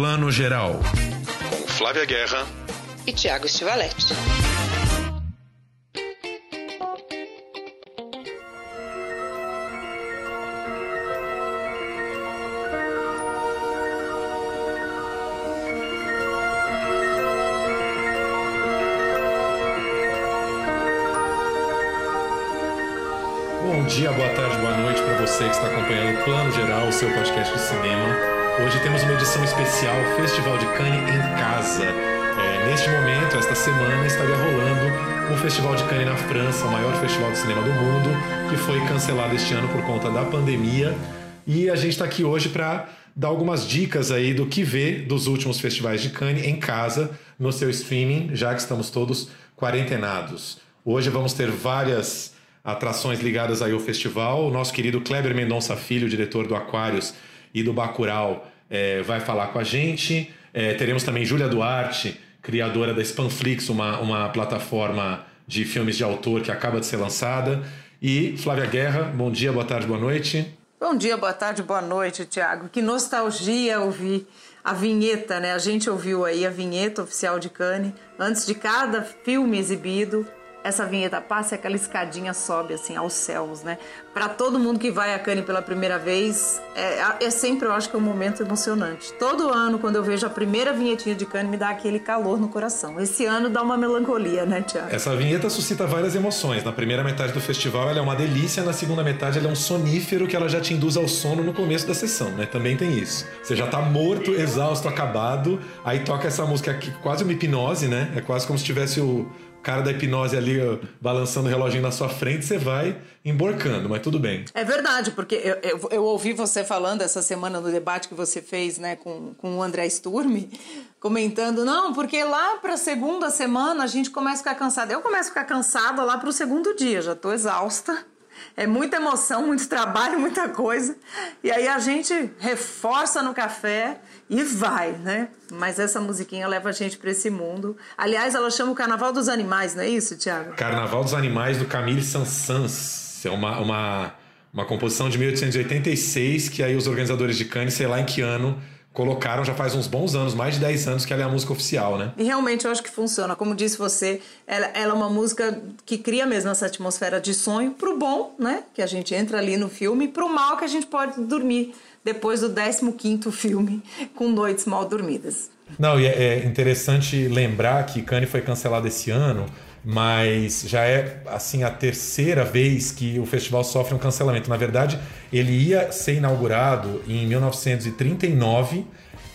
Plano Geral. Com Flávia Guerra e Tiago Stivaletti. Bom dia, boa tarde, boa noite para você que está acompanhando o Plano Geral, o seu podcast edição especial Festival de Cannes em casa. É, neste momento, esta semana, estaria rolando o Festival de Cannes na França, o maior festival de cinema do mundo, que foi cancelado este ano por conta da pandemia. E a gente está aqui hoje para dar algumas dicas aí do que ver dos últimos festivais de Cannes em casa, no seu streaming, já que estamos todos quarentenados. Hoje vamos ter várias atrações ligadas aí ao festival. O nosso querido Kleber Mendonça Filho, diretor do Aquários e do Bacurau, é, vai falar com a gente. É, teremos também Júlia Duarte, criadora da Spanflix, uma, uma plataforma de filmes de autor que acaba de ser lançada. E Flávia Guerra, bom dia, boa tarde, boa noite. Bom dia, boa tarde, boa noite, Tiago. Que nostalgia ouvir a vinheta, né? A gente ouviu aí a vinheta oficial de Cannes antes de cada filme exibido essa vinheta passa e aquela escadinha sobe assim aos céus, né? Para todo mundo que vai a Cannes pela primeira vez, é, é, sempre eu acho que é um momento emocionante. Todo ano, quando eu vejo a primeira vinhetinha de Cannes, me dá aquele calor no coração. Esse ano dá uma melancolia, né, Tiago? Essa vinheta suscita várias emoções. Na primeira metade do festival ela é uma delícia, na segunda metade ela é um sonífero que ela já te induz ao sono no começo da sessão, né? Também tem isso. Você já tá morto, exausto, acabado, aí toca essa música aqui, quase uma hipnose, né? É quase como se tivesse o cara da hipnose ali balançando o reloginho na sua frente, você vai emborcando, mas tudo bem. É verdade, porque eu, eu, eu, ouvi você falando essa semana no debate que você fez né, com, com o André Sturme, comentando, não, porque lá para a segunda semana a gente começa a ficar cansada. Eu começo a ficar cansada lá para o segundo dia, já estou exausta. É muita emoção, muito trabalho, muita coisa. E aí a gente reforça no café e vai, né? Mas essa musiquinha leva a gente para esse mundo. Aliás, ela chama o Carnaval dos Animais, não é isso, Tiago? Carnaval dos Animais do Camille Saint-Saëns. É uma, uma, uma composição de 1886 que aí os organizadores de Cannes, sei lá em que ano, colocaram já faz uns bons anos, mais de 10 anos que ela é a música oficial, né? E realmente eu acho que funciona. Como disse você, ela, ela é uma música que cria mesmo essa atmosfera de sonho pro bom, né? Que a gente entra ali no filme, e pro mal que a gente pode dormir depois do 15º filme com noites mal dormidas. Não, e é, é interessante lembrar que Cannes foi cancelado esse ano, mas já é assim a terceira vez que o festival sofre um cancelamento. Na verdade, ele ia ser inaugurado em 1939.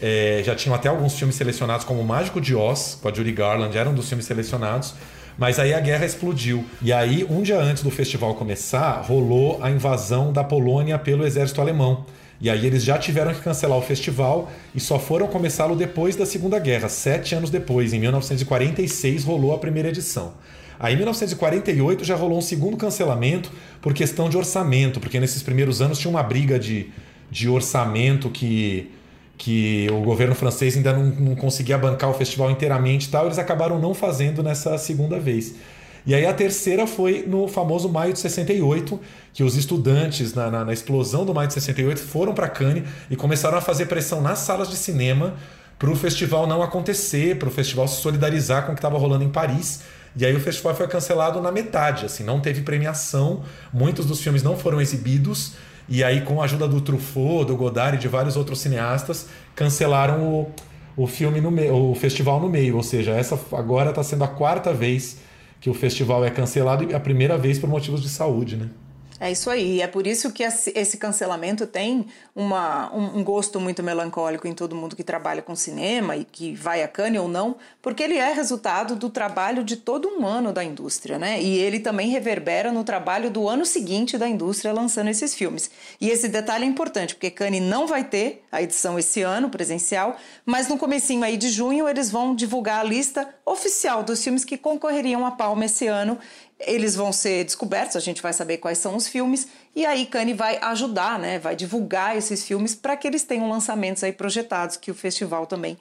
É, já tinham até alguns filmes selecionados, como o Mágico de Oz, com a Judy Garland, eram um dos filmes selecionados. Mas aí a guerra explodiu. E aí, um dia antes do festival começar, rolou a invasão da Polônia pelo exército alemão. E aí eles já tiveram que cancelar o festival e só foram começá-lo depois da Segunda Guerra, sete anos depois, em 1946 rolou a primeira edição. Aí em 1948 já rolou um segundo cancelamento por questão de orçamento, porque nesses primeiros anos tinha uma briga de, de orçamento que, que o governo francês ainda não, não conseguia bancar o festival inteiramente e tal, eles acabaram não fazendo nessa segunda vez. E aí a terceira foi no famoso maio de 68, que os estudantes, na, na, na explosão do maio de 68, foram para Cannes e começaram a fazer pressão nas salas de cinema para o festival não acontecer, para o festival se solidarizar com o que estava rolando em Paris. E aí o festival foi cancelado na metade, assim, não teve premiação, muitos dos filmes não foram exibidos. E aí, com a ajuda do Truffaut, do Godard e de vários outros cineastas, cancelaram o, o filme no meio, o festival no meio. Ou seja, essa agora está sendo a quarta vez que o festival é cancelado e a primeira vez por motivos de saúde, né? É isso aí, é por isso que esse cancelamento tem uma, um gosto muito melancólico em todo mundo que trabalha com cinema e que vai a Cannes ou não, porque ele é resultado do trabalho de todo um ano da indústria, né? E ele também reverbera no trabalho do ano seguinte da indústria lançando esses filmes. E esse detalhe é importante, porque Cannes não vai ter a edição esse ano, presencial, mas no comecinho aí de junho eles vão divulgar a lista oficial dos filmes que concorreriam à Palma esse ano eles vão ser descobertos, a gente vai saber quais são os filmes, e aí Cannes vai ajudar, né, vai divulgar esses filmes para que eles tenham lançamentos aí projetados, que o festival também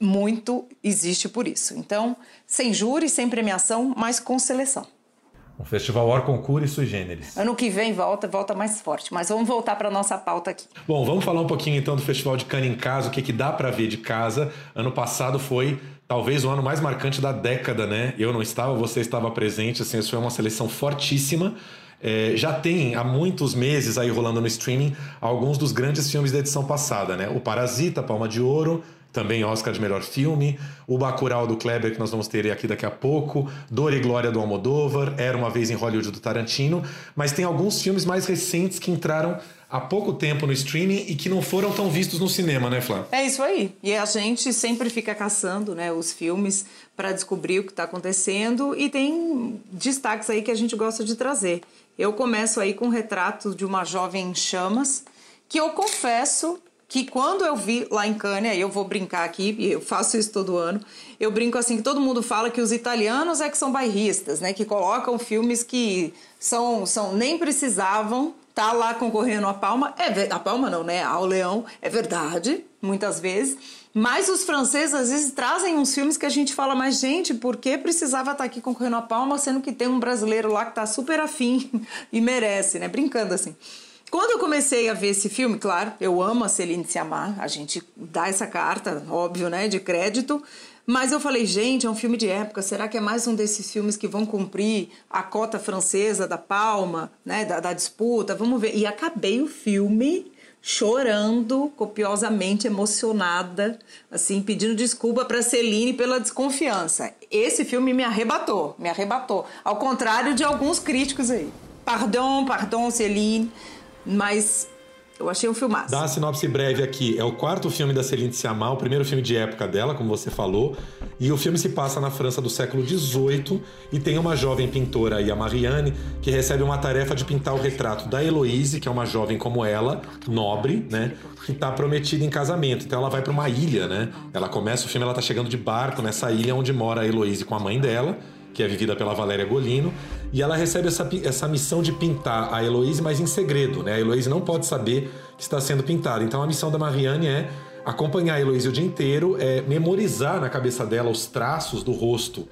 muito existe por isso. Então, sem júri, sem premiação, mas com seleção. Um festival hors concours e sui generis. Ano que vem volta, volta mais forte. Mas vamos voltar para nossa pauta aqui. Bom, vamos falar um pouquinho então do Festival de Cannes em casa, o que, que dá para ver de casa. Ano passado foi talvez o ano mais marcante da década, né? Eu não estava, você estava presente, assim, isso foi uma seleção fortíssima. É, já tem há muitos meses aí rolando no streaming alguns dos grandes filmes da edição passada, né? O Parasita, Palma de Ouro, também Oscar de melhor filme, o Bacurau do Kleber que nós vamos ter aqui daqui a pouco, Dor e Glória do Almodóvar, Era uma vez em Hollywood do Tarantino, mas tem alguns filmes mais recentes que entraram há pouco tempo no streaming e que não foram tão vistos no cinema, né, Flá? É isso aí. E a gente sempre fica caçando, né, os filmes para descobrir o que está acontecendo e tem destaques aí que a gente gosta de trazer. Eu começo aí com um retrato de uma jovem em chamas, que eu confesso que quando eu vi lá em Cânia, eu vou brincar aqui, e eu faço isso todo ano, eu brinco assim que todo mundo fala que os italianos é que são bairristas, né? Que colocam filmes que são, são nem precisavam estar tá lá concorrendo a Palma. É a Palma não, né? Ao Leão, é verdade, muitas vezes. Mas os franceses às vezes trazem uns filmes que a gente fala, mas gente, por que precisava estar tá aqui concorrendo a Palma, sendo que tem um brasileiro lá que está super afim e merece, né? Brincando assim. Quando eu comecei a ver esse filme, claro, eu amo a Celine Sciamma, a gente dá essa carta, óbvio, né, de crédito, mas eu falei, gente, é um filme de época, será que é mais um desses filmes que vão cumprir a cota francesa da palma, né, da, da disputa? Vamos ver. E acabei o filme chorando, copiosamente emocionada, assim, pedindo desculpa para Celine pela desconfiança. Esse filme me arrebatou, me arrebatou, ao contrário de alguns críticos aí. Pardon, pardon, Celine mas eu achei um filmaço. Dá uma sinopse breve aqui. É o quarto filme da Celine Sciamma, o primeiro filme de época dela, como você falou. E o filme se passa na França do século XVIII e tem uma jovem pintora a Marianne, que recebe uma tarefa de pintar o retrato da Heloise, que é uma jovem como ela, nobre, né? Que está prometida em casamento. Então ela vai para uma ilha, né? Ela começa o filme, ela tá chegando de barco nessa ilha onde mora a Heloise com a mãe dela que é vivida pela Valéria Golino, e ela recebe essa, essa missão de pintar a Heloíse, mas em segredo, né? A Heloíse não pode saber que está sendo pintada. Então a missão da Marianne é acompanhar a Heloíse o dia inteiro, é memorizar na cabeça dela os traços do rosto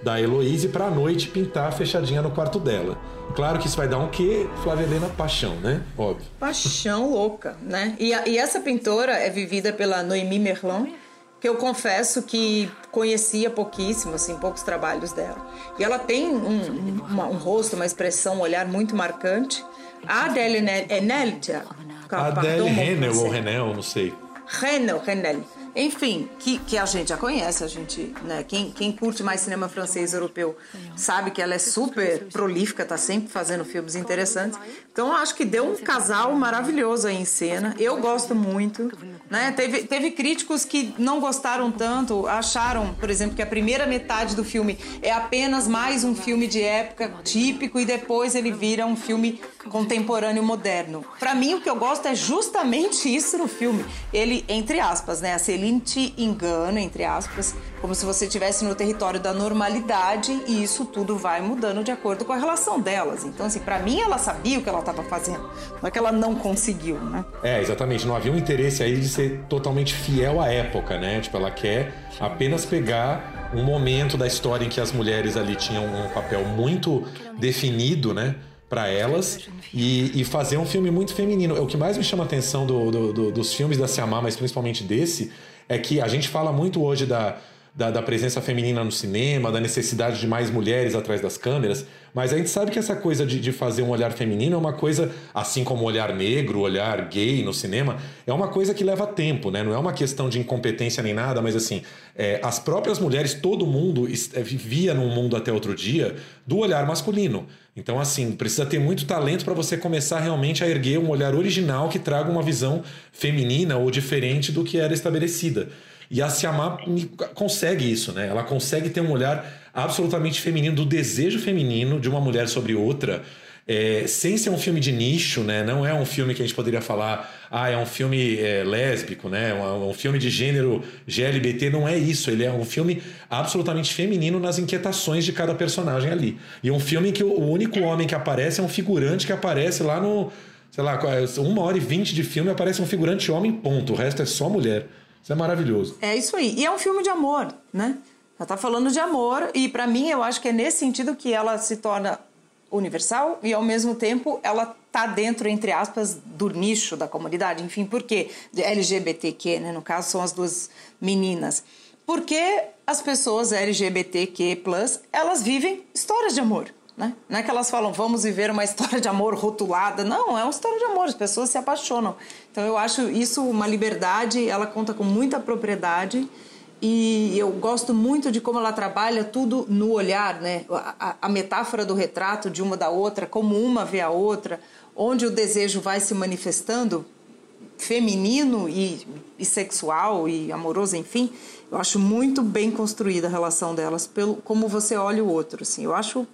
da Heloíse para à noite pintar fechadinha no quarto dela. Claro que isso vai dar um quê, Flávia Helena? Paixão, né? Óbvio. Paixão louca, né? E, a, e essa pintora é vivida pela Noémie Merlin, que eu confesso que conhecia pouquíssimo, assim, poucos trabalhos dela. E ela tem um, uma, um rosto, uma expressão, um olhar muito marcante. A Adele Eneltia... Adele Renel ou Renel, não sei. Renel, Renel. Enfim, que, que a gente já conhece, a gente, né? Quem, quem curte mais cinema francês europeu sabe que ela é super prolífica, tá sempre fazendo filmes interessantes. Então acho que deu um casal maravilhoso aí em cena. Eu gosto muito. Né? Teve, teve críticos que não gostaram tanto, acharam, por exemplo, que a primeira metade do filme é apenas mais um filme de época típico e depois ele vira um filme contemporâneo moderno. Para mim, o que eu gosto é justamente isso no filme. Ele, entre aspas, né? A Celine te engana, entre aspas, como se você estivesse no território da normalidade e isso tudo vai mudando de acordo com a relação delas. Então, assim, para mim, ela sabia o que ela estava fazendo. Não é que ela não conseguiu, né? É, exatamente. Não havia um interesse aí de ser totalmente fiel à época, né? Tipo, ela quer apenas pegar um momento da história em que as mulheres ali tinham um papel muito definido, né? para elas e, e, fazer um filme muito feminino. O que mais me chama a atenção do, do, do, dos filmes da Siamá, mas principalmente desse, é que a gente fala muito hoje da, da, da, presença feminina no cinema, da necessidade de mais mulheres atrás das câmeras, mas a gente sabe que essa coisa de, de fazer um olhar feminino é uma coisa, assim como o olhar negro, o olhar gay no cinema, é uma coisa que leva tempo, né? Não é uma questão de incompetência nem nada, mas assim, é, as próprias mulheres, todo mundo é, vivia num mundo até outro dia do olhar masculino. Então, assim, precisa ter muito talento para você começar realmente a erguer um olhar original que traga uma visão feminina ou diferente do que era estabelecida. E a Siamá consegue isso, né? Ela consegue ter um olhar absolutamente feminino, do desejo feminino de uma mulher sobre outra, é, sem ser um filme de nicho, né? Não é um filme que a gente poderia falar, ah, é um filme é, lésbico, né? Um, um, filme de gênero GLBT, não é isso. Ele é um filme absolutamente feminino nas inquietações de cada personagem ali. E um filme em que o único homem que aparece é um figurante que aparece lá no, sei lá, uma hora e vinte de filme aparece um figurante homem, ponto. O resto é só mulher. Isso é maravilhoso. É isso aí. E é um filme de amor, né? Ela tá falando de amor e para mim eu acho que é nesse sentido que ela se torna universal e ao mesmo tempo ela tá dentro entre aspas do nicho da comunidade, enfim, por quê? LGBTQ, né, no caso são as duas meninas. Porque as pessoas LGBTQ+, elas vivem histórias de amor. Né? Não é que elas falam, vamos viver uma história de amor rotulada. Não, é uma história de amor, as pessoas se apaixonam. Então eu acho isso uma liberdade, ela conta com muita propriedade e eu gosto muito de como ela trabalha tudo no olhar, né? A, a, metáfora do retrato de uma da outra, como uma vê a outra, onde o desejo vai se manifestando, feminino e, e sexual e amoroso, enfim. Eu acho muito bem construída a relação delas, pelo como você olha o outro. Assim. Eu acho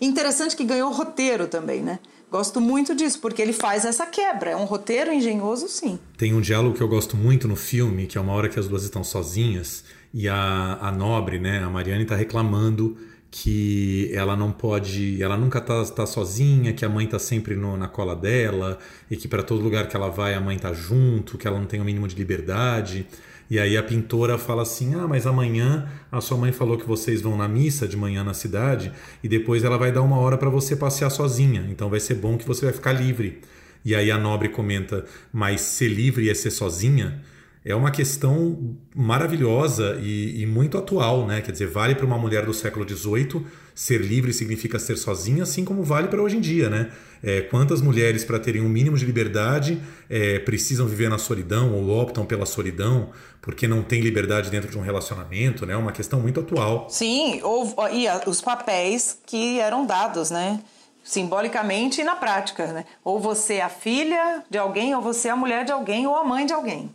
Interessante que ganhou roteiro também, né? Gosto muito disso, porque ele faz essa quebra. É um roteiro engenhoso, sim. Tem um diálogo que eu gosto muito no filme, que é uma hora que as duas estão sozinhas e a, a nobre, né, a Mariane, está reclamando que ela não pode, ela nunca tá, tá sozinha, que a mãe tá sempre no, na cola dela e que para todo lugar que ela vai a mãe tá junto, que ela não tem o mínimo de liberdade. E aí a pintora fala assim: Ah, mas amanhã a sua mãe falou que vocês vão na missa de manhã na cidade e depois ela vai dar uma hora para você passear sozinha. Então vai ser bom que você vai ficar livre. E aí a nobre comenta: Mas ser livre é ser sozinha? É uma questão maravilhosa e, e, muito atual, né? Quer dizer, vale para uma mulher do século XVIII ser livre significa ser sozinha, assim como vale para hoje em dia, né? É, quantas mulheres, para terem um mínimo de liberdade, é, precisam viver na solidão ou optam pela solidão porque não tem liberdade dentro de um relacionamento, né? É uma questão muito atual. Sim, ou, e os papéis que eram dados, né? Simbolicamente e na prática, né? Ou você é a filha de alguém, ou você é a mulher de alguém, ou a mãe de alguém.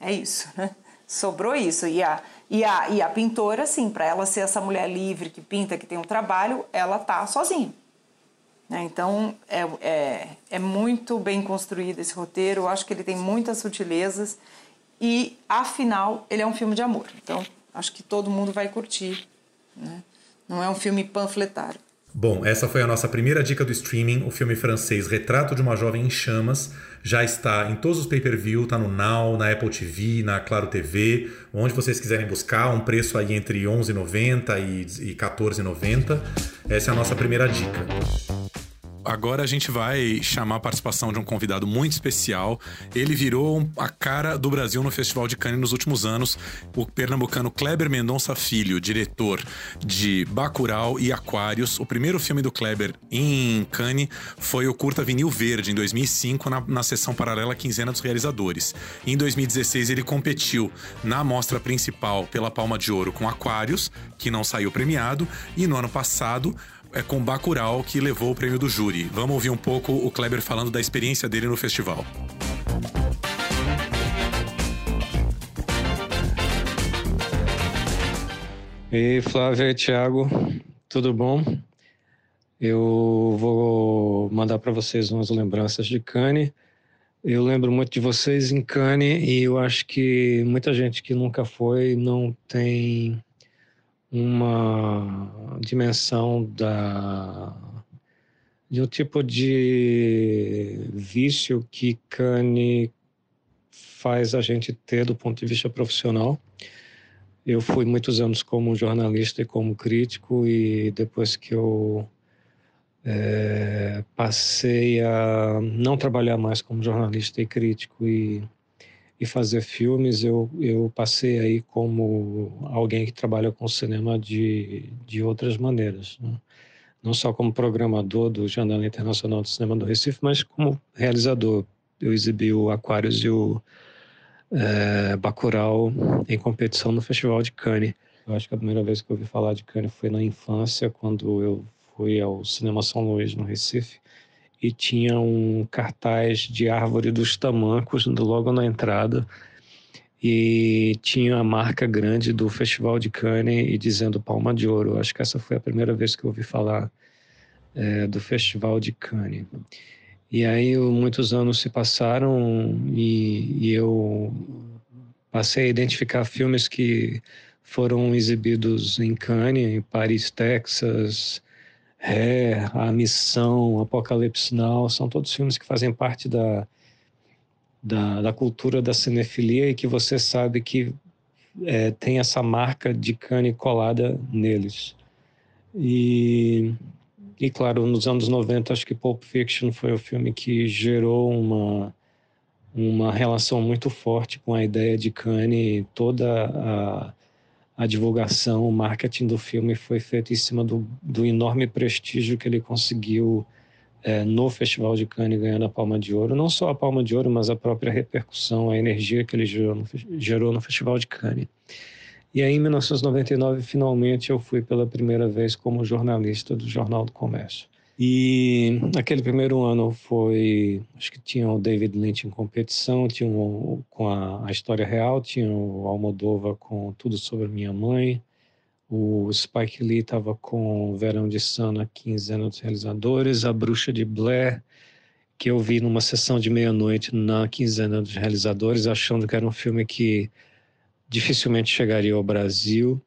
É isso, né? Sobrou isso. E a, e a, e a pintora, sim, para ela ser essa mulher livre que pinta, que tem um trabalho, ela tá sozinha. Né? Então, é, é, é muito bem construído esse roteiro. Eu acho que ele tem muitas sutilezas. E, afinal, ele é um filme de amor. Então, acho que todo mundo vai curtir. Né? Não é um filme panfletário. Bom, essa foi a nossa primeira dica do streaming, o filme francês Retrato de uma Jovem em Chamas. Já está em todos os pay-per-view, está no Now, na Apple TV, na Claro TV, onde vocês quiserem buscar, um preço aí entre R$ 11,90 e R$ 14,90. Essa é a nossa primeira dica. Agora a gente vai chamar a participação de um convidado muito especial. Ele virou a cara do Brasil no Festival de Cannes nos últimos anos. O pernambucano Kleber Mendonça Filho, diretor de Bacurau e Aquários. O primeiro filme do Kleber em Cannes foi o curta Vinil Verde, em 2005, na, na sessão paralela Quinzena dos Realizadores. Em 2016 ele competiu na mostra principal pela Palma de Ouro com Aquários, que não saiu premiado. E no ano passado é com Bacurau que levou o prêmio do júri. Vamos ouvir um pouco o Kleber falando da experiência dele no festival. E Flávia e Thiago, tudo bom? Eu vou mandar para vocês umas lembranças de Cane. Eu lembro muito de vocês em Cane e eu acho que muita gente que nunca foi não tem uma dimensão da de um tipo de vício que Cane faz a gente ter do ponto de vista profissional. Eu fui muitos anos como jornalista e como crítico e depois que eu é, passei a não trabalhar mais como jornalista e crítico e e fazer filmes, eu, eu passei aí como alguém que trabalha com cinema de, de outras maneiras. Né? Não só como programador do Janela Internacional de Cinema do Recife, mas como realizador. Eu exibi o Aquários e o é, Bacurau em competição no Festival de Cannes. Eu acho que a primeira vez que eu ouvi falar de Cannes foi na infância, quando eu fui ao Cinema São Luís, no Recife e tinha um cartaz de árvore dos tamancos logo na entrada e tinha a marca grande do Festival de Cannes e dizendo Palma de Ouro. Acho que essa foi a primeira vez que eu ouvi falar é, do Festival de Cannes. E aí muitos anos se passaram e, e eu passei a identificar filmes que foram exibidos em Cannes, em Paris, Texas, é, A Missão, Apocalipse Now, são todos filmes que fazem parte da, da, da cultura da cinefilia e que você sabe que é, tem essa marca de cane colada neles. E e claro, nos anos 90, acho que Pulp Fiction foi o filme que gerou uma, uma relação muito forte com a ideia de Kanye. Toda a, a divulgação, o marketing do filme foi feito em cima do, do enorme prestígio que ele conseguiu é, no Festival de Cannes ganhando a Palma de Ouro. Não só a Palma de Ouro, mas a própria repercussão, a energia que ele gerou no, gerou no Festival de Cannes. E aí, em 1999, finalmente eu fui pela primeira vez como jornalista do Jornal do Comércio. E aquele primeiro ano foi, acho que tinha o David Lynch em competição, tinha um, com a, a, história real, tinha o Almodova com Tudo sobre Minha Mãe, o Spike Lee estava com Verão de Sana, Quinzena dos Realizadores, A Bruxa de Blair, que eu vi numa sessão de meia-noite na Quinzena dos Realizadores, achando que era um filme que dificilmente chegaria ao Brasil.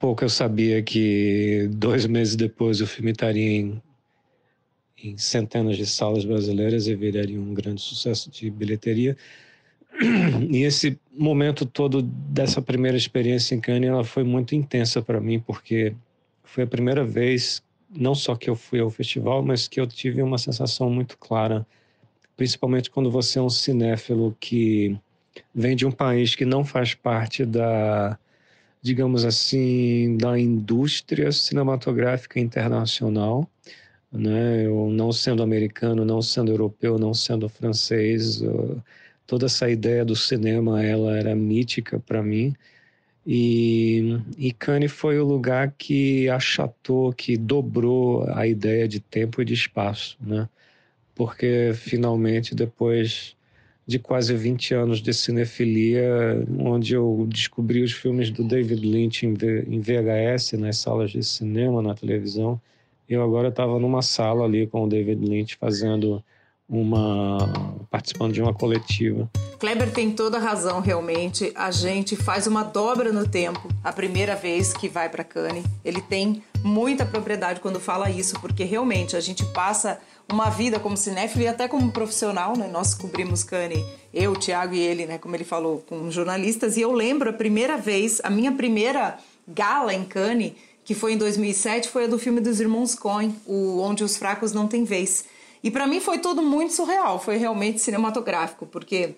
Pouco eu sabia que dois meses depois o filme estaria em, em centenas de salas brasileiras e viraria um grande sucesso de bilheteria. E esse momento todo dessa primeira experiência em Cannes, ela foi muito intensa para mim, porque foi a primeira vez, não só que eu fui ao festival, mas que eu tive uma sensação muito clara, principalmente quando você é um cinéfilo que vem de um país que não faz parte da, digamos assim, da indústria cinematográfica internacional, né? Eu não sendo americano, não sendo europeu, não sendo francês, toda essa ideia do cinema ela era mítica para mim. E, e Cannes foi o lugar que achatou, que dobrou a ideia de tempo e de espaço, né? Porque finalmente depois de quase 20 anos de cinefilia, onde eu descobri os filmes do David Lynch em VHS, nas salas de cinema, na televisão. Eu agora estava numa sala ali com o David Lynch fazendo uma participando de uma coletiva. Kleber tem toda a razão, realmente. A gente faz uma dobra no tempo a primeira vez que vai para Cannes. Ele tem muita propriedade quando fala isso, porque realmente a gente passa uma vida como cinéfilo e até como profissional, né? Nós cobrimos Cannes, eu, Thiago e ele, né? Como ele falou, com jornalistas. E eu lembro a primeira vez, a minha primeira gala em Cannes, que foi em 2007, foi a do filme dos Irmãos Coen, o Onde os Fracos Não Têm Vez. E para mim foi tudo muito surreal, foi realmente cinematográfico, porque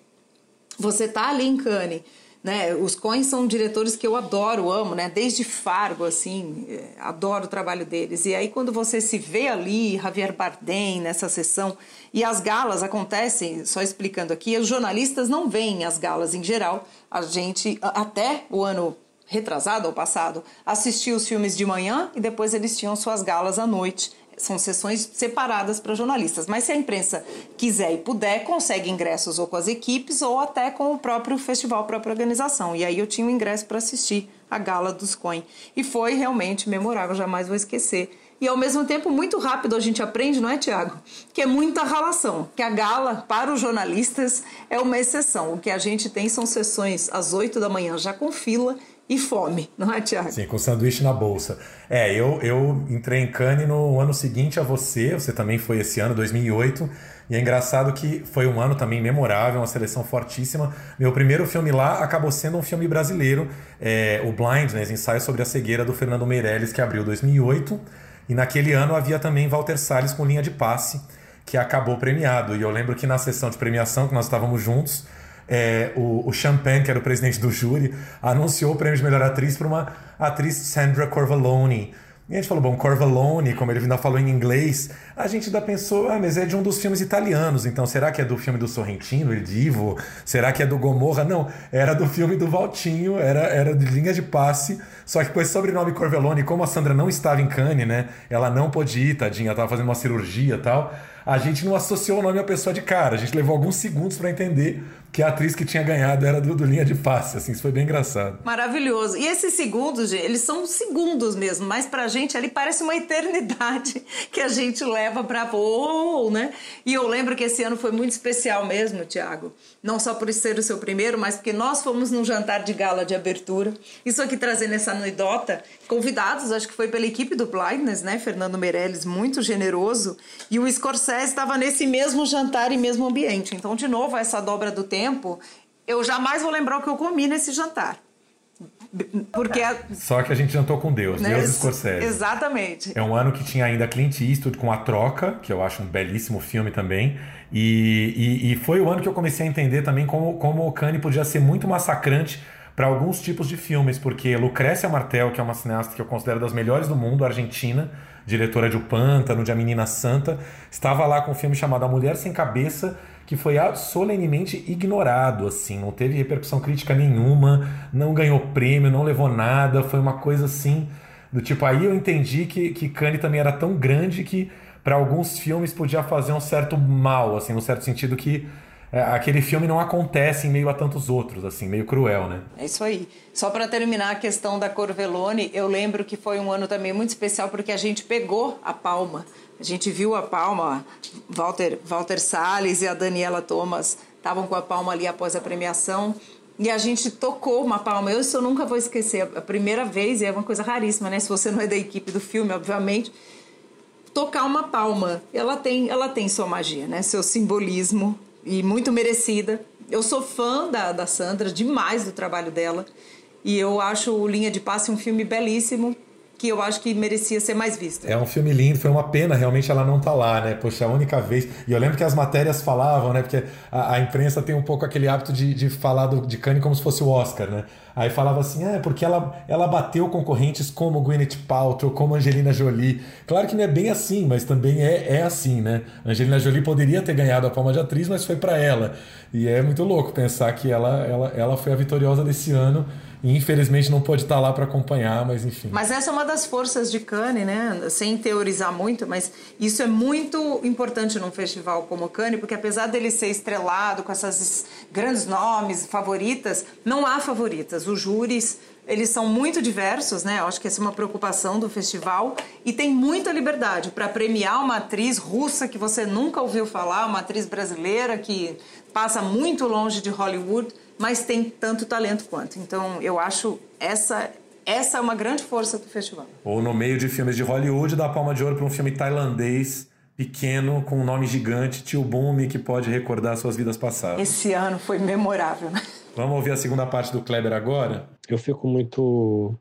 você tá ali em Cannes né? Os Coens são diretores que eu adoro, amo, né? Desde Fargo, assim, é, adoro o trabalho deles. E aí quando você se vê ali, Javier Bardem nessa sessão, e as galas acontecem, só explicando aqui, os jornalistas não veem as galas em geral. A gente, até o ano retrasado ou passado, assistia os filmes de manhã e depois eles tinham suas galas à noite são sessões separadas para jornalistas. Mas se a imprensa quiser e puder, consegue ingressos ou com as equipes ou até com o próprio festival, a própria organização. E aí eu tinha um ingresso para assistir a gala dos Coin. E foi realmente memorável, jamais vou esquecer. E ao mesmo tempo, muito rápido a gente aprende, não é, Tiago? Que é muita relação. Que a gala, para os jornalistas, é uma exceção. O que a gente tem são sessões às 8 da manhã, já com fila, e fome, não é, Tiago? Sim, com sanduíche na bolsa. É, eu, eu entrei em Cannes no ano seguinte a você, você também foi esse ano, 2008, e é engraçado que foi um ano também memorável, uma seleção fortíssima. Meu primeiro filme lá acabou sendo um filme brasileiro, é, o Blindness, ensaio sobre a cegueira do Fernando Meirelles, que abriu 2008, e naquele ano havia também Walter Salles com Linha de Passe, que acabou premiado. E eu lembro que na sessão de premiação, que nós estávamos juntos, é, o, o Champagne, que era o presidente do júri, anunciou o prêmio de melhor atriz para uma atriz Sandra Corvalone. E a gente falou, bom, Corvalone, como ele ainda falou em inglês, a gente ainda pensou, ah, mas é de um dos filmes italianos, então será que é do filme do Sorrentino, Il Divo? Será que é do Gomorra? Não, era do filme do Valtinho, era, era de linha de passe, só que com esse sobrenome Corvalone, como a Sandra não estava em Cannes, né, ela não pôde ir, tadinha, estava fazendo uma cirurgia e tal, a gente não associou o nome à pessoa de cara, a gente levou alguns segundos para entender que a atriz que tinha ganhado era do, do Linha de Passe, assim, isso foi bem engraçado. Maravilhoso. E esses segundos, eles são segundos mesmo, mas pra gente ali parece uma eternidade que a gente leva pra oh, né? E eu lembro que esse ano foi muito especial mesmo, Tiago. Não só por ser o seu primeiro, mas porque nós fomos num jantar de gala de abertura. Isso aqui trazendo essa anedota, convidados, acho que foi pela equipe do Blindness, né? Fernando Meirelles, muito generoso. E o Scorsese estava nesse mesmo jantar e mesmo ambiente. Então, de novo, essa dobra do tempo tempo, eu jamais vou lembrar o que eu comi nesse jantar. Porque a... Só que a gente jantou com Deus, né? Deus Scorsese. Exatamente. É um ano que tinha ainda Clint Eastwood com A Troca, que eu acho um belíssimo filme também. E, e, e foi o ano que eu comecei a entender também como, como o Cannes podia ser muito massacrante para alguns tipos de filmes, porque Lucrécia Martel, que é uma cineasta que eu considero das melhores do mundo, argentina, diretora de O Pântano, de A Menina Santa, estava lá com um filme chamado A Mulher Sem Cabeça, que foi solenemente ignorado, assim, não teve repercussão crítica nenhuma, não ganhou prêmio, não levou nada, foi uma coisa assim, do tipo, aí eu entendi que, que Cannes também era tão grande que para alguns filmes podia fazer um certo mal, assim, no certo sentido que aquele filme não acontece em meio a tantos outros, assim, meio cruel, né? É isso aí. Só para terminar a questão da Corvelone, eu lembro que foi um ano também muito especial porque a gente pegou a palma. A gente viu a palma, Walter, Walter Salles e a Daniela Thomas estavam com a palma ali após a premiação. E a gente tocou uma palma. Eu isso eu nunca vou esquecer. A primeira vez, e é uma coisa raríssima, né? Se você não é da equipe do filme, obviamente, tocar uma palma. Ela tem, ela tem sua magia, né? Seu simbolismo e muito merecida. Eu sou fã da, da Sandra, demais do trabalho dela. E eu acho o Linha de Passe um filme belíssimo que eu acho que merecia ser mais visto. É um filme lindo, foi uma pena realmente ela não tá lá, né? Poxa, a única vez. E eu lembro que as matérias falavam, né? Porque a, a imprensa tem um pouco aquele hábito de, de falar do, de Cannes como se fosse o Oscar, né? Aí falava assim, é, porque ela, ela bateu concorrentes como Gwyneth Paltrow, como Angelina Jolie. Claro que não é bem assim, mas também é, é assim, né? Angelina Jolie poderia ter ganhado a palma de atriz, mas foi para ela. E é muito louco pensar que ela, ela, ela foi a vitoriosa desse ano e infelizmente não pode estar lá para acompanhar, mas enfim. Mas essa é uma das forças de Cannes, né? Sem teorizar muito, mas isso é muito importante num festival como Cannes, porque apesar dele ser estrelado com essas grandes nomes, favoritas, não há favoritas. Os júris eles são muito diversos, né? Eu acho que essa é uma preocupação do festival e tem muita liberdade para premiar uma atriz russa que você nunca ouviu falar, uma atriz brasileira que passa muito longe de Hollywood mas tem tanto talento quanto. Então, eu acho essa essa é uma grande força do festival. Ou no meio de filmes de Hollywood, dá palma de ouro para um filme tailandês pequeno com um nome gigante, Tio Boom, que pode recordar suas vidas passadas. Esse ano foi memorável, né? Vamos ouvir a segunda parte do Kleber agora? Eu fico muito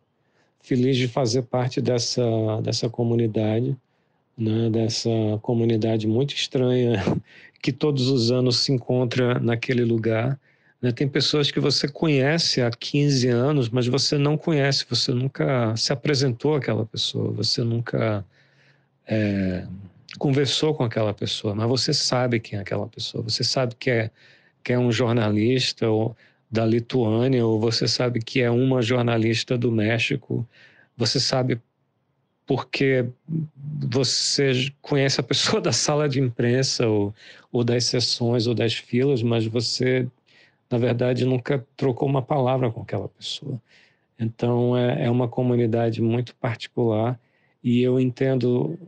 feliz de fazer parte dessa, dessa comunidade, né? dessa comunidade muito estranha que todos os anos se encontra naquele lugar né? Tem pessoas que você conhece há 15 anos, mas você não conhece, você nunca se apresentou àquela pessoa, você nunca é, conversou com aquela pessoa, mas você sabe quem é aquela pessoa, você sabe que é, que é um jornalista ou da Lituânia, ou você sabe que é uma jornalista do México, você sabe porque você conhece a pessoa da sala de imprensa ou, ou das sessões ou das filas, mas você na verdade, nunca trocou uma palavra com aquela pessoa. Então, é, é uma comunidade muito particular e eu entendo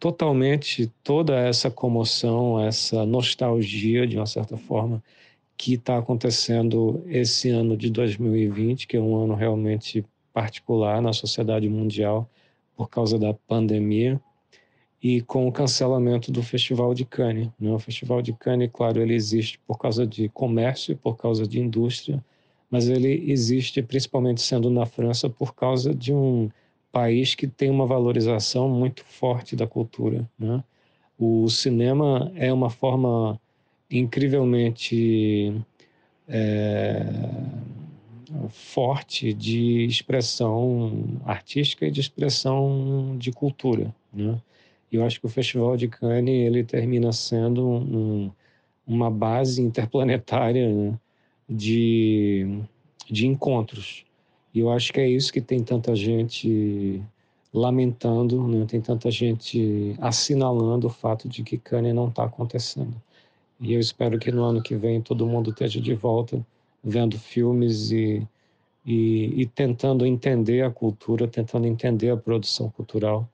totalmente toda essa comoção, essa nostalgia, de uma certa forma, que está acontecendo esse ano de 2020, que é um ano realmente particular na sociedade mundial por causa da pandemia e com o cancelamento do Festival de Cannes. Né? O Festival de Cannes, claro, ele existe por causa de comércio, por causa de indústria, mas ele existe principalmente sendo na França por causa de um país que tem uma valorização muito forte da cultura. Né? O cinema é uma forma incrivelmente é, forte de expressão artística e de expressão de cultura. Né? E eu acho que o Festival de Cannes ele termina sendo um, uma base interplanetária né, de, de encontros. E eu acho que é isso que tem tanta gente lamentando, né? tem tanta gente assinalando o fato de que Cannes não está acontecendo. E eu espero que no ano que vem todo mundo esteja de volta vendo filmes e, e, e tentando entender a cultura, tentando entender a produção cultural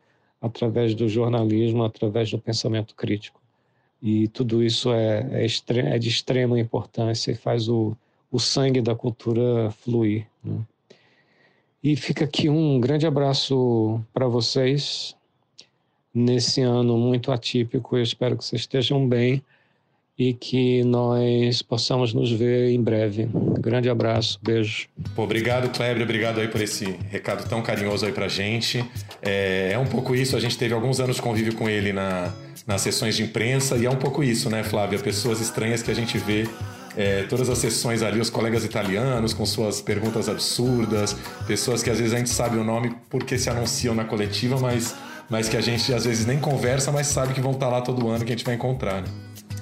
através do jornalismo, através do pensamento crítico. E tudo isso é, é, é de extrema importância e faz o, o sangue da cultura fluir. Né? E fica aqui um grande abraço para vocês nesse ano muito atípico. Eu espero que vocês estejam bem e que nós possamos nos ver em breve. Grande abraço, beijo. Pô, obrigado, Kleber, obrigado aí por esse recado tão carinhoso aí pra gente. É, é um pouco isso, a gente teve alguns anos de convívio com ele na, nas sessões de imprensa e é um pouco isso, né, Flávia? Pessoas estranhas que a gente vê é, todas as sessões ali, os colegas italianos com suas perguntas absurdas, pessoas que às vezes a gente sabe o nome porque se anunciam na coletiva, mas, mas que a gente às vezes nem conversa, mas sabe que vão estar lá todo ano que a gente vai encontrar. Né?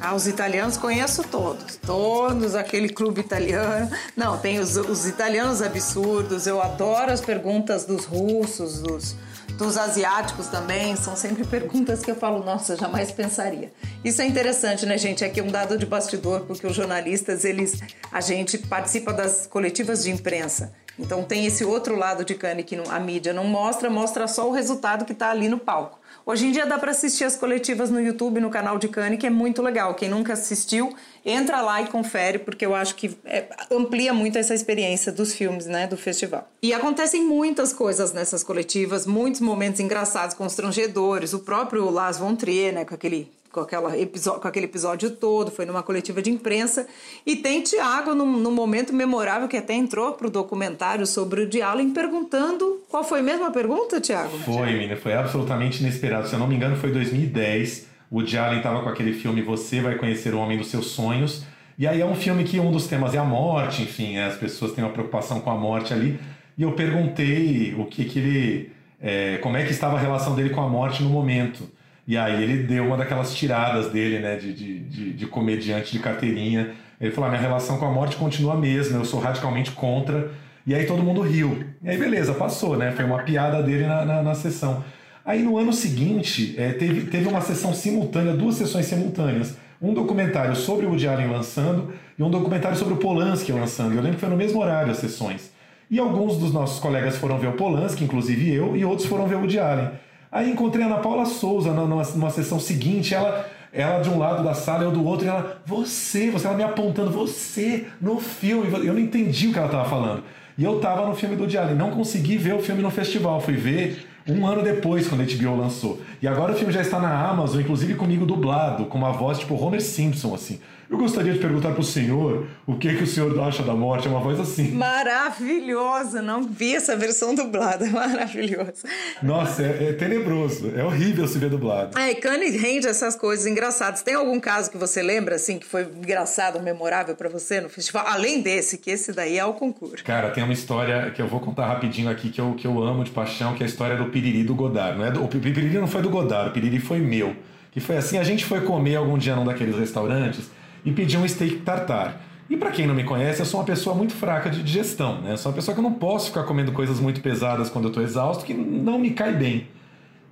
Ah, os italianos conheço todos, todos, aquele clube italiano. Não, tem os, os italianos absurdos, eu adoro as perguntas dos russos, dos, dos asiáticos também, são sempre perguntas que eu falo, nossa, jamais pensaria. Isso é interessante, né, gente? Aqui é um dado de bastidor, porque os jornalistas, eles, a gente participa das coletivas de imprensa. Então tem esse outro lado de Cane que a mídia não mostra, mostra só o resultado que está ali no palco. Hoje em dia dá para assistir as coletivas no YouTube, no canal de Cane, que é muito legal. Quem nunca assistiu, entra lá e confere, porque eu acho que é, amplia muito essa experiência dos filmes, né, do festival. E acontecem muitas coisas nessas coletivas, muitos momentos engraçados, constrangedores. O próprio Lars von Trier, né, com aquele com, aquela com aquele episódio todo, foi numa coletiva de imprensa. E tem Tiago, num, num, momento memorável, que até entrou para o documentário sobre o Diallen, perguntando. Qual foi mesmo a pergunta, Tiago? Foi, menina, foi absolutamente inesperado. Se eu não me engano, foi 2010. O Diallen estava com aquele filme Você Vai Conhecer o Homem dos Seus Sonhos. E aí é um filme que um dos temas é a morte, enfim, as pessoas têm uma preocupação com a morte ali. E eu perguntei o que que ele. É, como é que estava a relação dele com a morte no momento. E aí ele deu uma daquelas tiradas dele, né, de, de, de, de comediante de carteirinha. Ele falou: ah, minha relação com a morte continua a mesma, eu sou radicalmente contra. E aí todo mundo riu. E aí beleza, passou, né? Foi uma piada dele na, na, na sessão. Aí no ano seguinte, é, teve, teve uma sessão simultânea, duas sessões simultâneas. Um documentário sobre o Woody Allen lançando e um documentário sobre o Polanski lançando. Eu lembro que foi no mesmo horário as sessões. E alguns dos nossos colegas foram ver o Polanski, inclusive eu, e outros foram ver o Woody Allen. Aí encontrei a Ana Paula Souza numa, numa sessão seguinte, ela, ela de um lado da sala, eu do outro, e ela, você, você, ela me apontando, você, no filme. Eu não entendi o que ela estava falando. E eu tava no filme do Diário, não consegui ver o filme no festival, fui ver um ano depois, quando a HBO lançou. E agora o filme já está na Amazon, inclusive comigo dublado, com uma voz tipo Homer Simpson, assim. Eu gostaria de perguntar para o senhor o que, que o senhor acha da morte. É uma voz assim. Maravilhosa! Não vi essa versão dublada. Maravilhosa. Nossa, é, é tenebroso. É horrível se ver dublado. É, e Kanye rende essas coisas engraçadas. Tem algum caso que você lembra, assim, que foi engraçado, memorável para você no festival? Além desse, que esse daí é o concurso. Cara, tem uma história que eu vou contar rapidinho aqui que eu, que eu amo de paixão, que é a história do piriri do Godard. Não é do, o piriri não foi do Godard, o piriri foi meu. Que foi assim, a gente foi comer algum dia num daqueles restaurantes e pedi um steak tartar. E para quem não me conhece, eu sou uma pessoa muito fraca de digestão, né? Sou uma pessoa que eu não posso ficar comendo coisas muito pesadas quando eu estou exausto, que não me cai bem.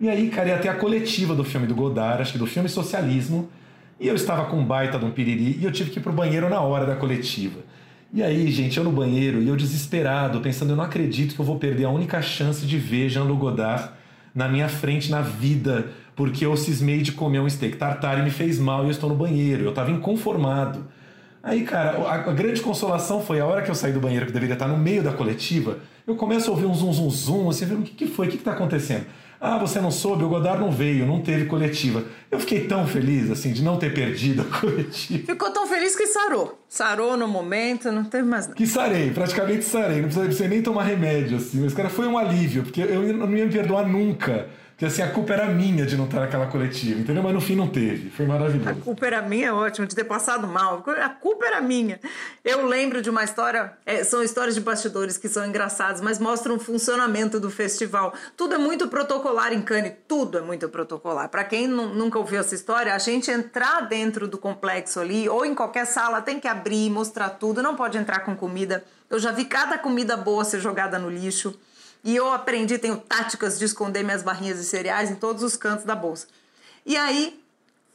E aí, cara, ia até a coletiva do filme do Godard, acho que do filme Socialismo, e eu estava com um baita de um piriri e eu tive que ir pro banheiro na hora da coletiva. E aí, gente, eu no banheiro e eu desesperado, pensando, eu não acredito que eu vou perder a única chance de ver Jean-Luc Godard na minha frente na vida, porque eu cismei de comer um steak tartar e me fez mal e eu estou no banheiro. Eu estava inconformado. Aí, cara, a, a, grande consolação foi a hora que eu saí do banheiro, que deveria estar no meio da coletiva, eu começo a ouvir um zum zum zum, assim, o que, que foi? O que está acontecendo? Ah, você não soube, o Godard não veio, não teve coletiva. Eu fiquei tão feliz, assim, de não ter perdido a coletiva. Ficou tão feliz que sarou. Sarou no momento, não teve mais nada. Que sarei, praticamente sarei. Não precisei nem tomar remédio, assim. Mas, cara, foi um alívio, porque eu não ia me perdoar nunca que assim, a culpa era minha de não estar naquela coletiva, entendeu? Mas no fim não teve. Foi maravilhoso. A culpa era minha, é ótimo, de ter passado mal. A culpa era minha. Eu lembro de uma história, é, são histórias de bastidores que são engraçadas, mas mostram o funcionamento do festival. Tudo é muito protocolar em Cannes, tudo é muito protocolar. Para quem nunca ouviu essa história, a gente entrar dentro do complexo ali, ou em qualquer sala, tem que abrir, mostrar tudo, não pode entrar com comida. Eu já vi cada comida boa ser jogada no lixo. E eu aprendi, tenho táticas de esconder minhas barrinhas de cereais em todos os cantos da bolsa. E aí,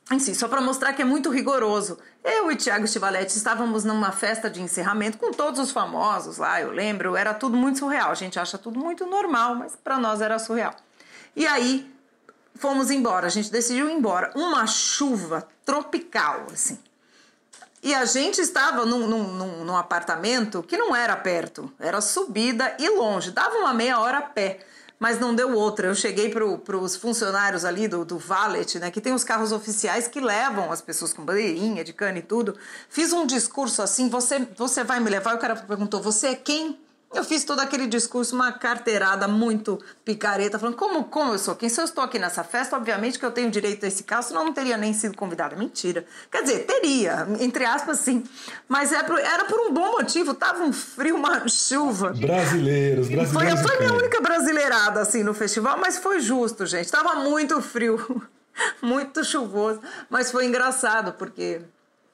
assim, só para mostrar que é muito rigoroso. Eu e Tiago Stivaletti estávamos numa festa de encerramento com todos os famosos lá, eu lembro, era tudo muito surreal. A gente acha tudo muito normal, mas para nós era surreal. E aí, fomos embora, a gente decidiu ir embora. Uma chuva tropical, assim. E a gente estava num, num, num, apartamento que não era perto, era subida e longe, dava uma meia hora a pé. mas não deu outra. Eu cheguei para os funcionários ali do, do Valet, né, que tem os carros oficiais que levam as pessoas com bandeirinha de cana e tudo. Fiz um discurso assim: você, você vai me levar? E o cara perguntou: você é quem? Eu fiz todo aquele discurso, uma carteirada muito picareta, falando como, como eu sou quem? Se eu estou aqui nessa festa, obviamente que eu tenho direito a esse carro, senão eu não teria nem sido convidada. Mentira. Quer dizer, teria, entre aspas, sim. Mas era é por, era por um bom motivo, tava um frio, uma chuva. Brasileiros, brasileiros. Foi, foi a minha única brasileirada, assim, no festival, mas foi justo, gente. Tava muito frio, muito chuvoso, mas foi engraçado, porque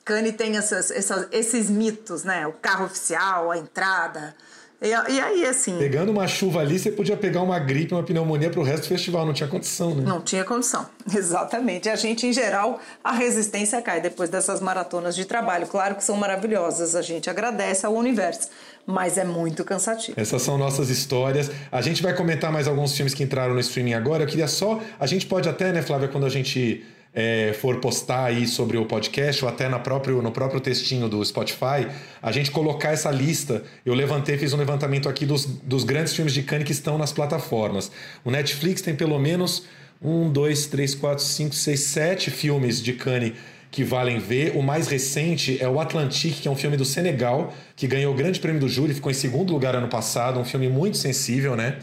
Cannes tem essas, essas, esses mitos, né? O carro oficial, a entrada e, e, aí, assim. Pegando uma chuva ali, você podia pegar uma gripe, uma pneumonia pro resto do festival. Não tinha condição, né? Não tinha condição, exatamente. A gente, em geral, a resistência cai depois dessas maratonas de trabalho. Claro que são maravilhosas, a gente agradece ao universo, mas é muito cansativo. Essas são nossas histórias. A gente vai comentar mais alguns filmes que entraram no streaming agora. Eu queria só. A gente pode até, né, Flávia, quando a gente é, for postar aí sobre o podcast ou até na próprio, no próprio textinho do Spotify, a gente colocar essa lista. Eu levantei, fiz um levantamento aqui dos, dos grandes filmes de Cannes que estão nas plataformas. O Netflix tem pelo menos um, dois, três, quatro, cinco, seis, sete filmes de Cannes que valem ver. O mais recente é o Atlantique, que é um filme do Senegal, que ganhou o grande prêmio do júri, ficou em segundo lugar ano passado, um filme muito sensível, né?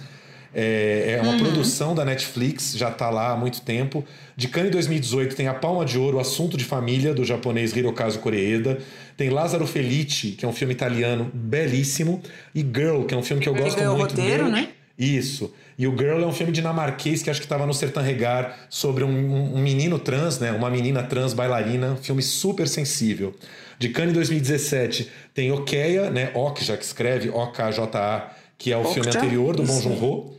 É, é uma uhum. produção da Netflix, já está lá há muito tempo. De Cannes 2018 tem A Palma de Ouro, Assunto de Família, do japonês Hirokazu Koreeda. Tem Lázaro Felice, que é um filme italiano belíssimo. E Girl, que é um filme que eu gosto muito. O roteiro, né? Isso. E o Girl é um filme dinamarquês que acho que estava no Sertan Regar sobre um, um, menino trans, né? Uma menina trans bailarina. Um filme super sensível. De Cannes 2017 tem Okeia, né? Okja, que escreve O-K-J-A, que é o Okja? filme anterior do Bong Joon-ho.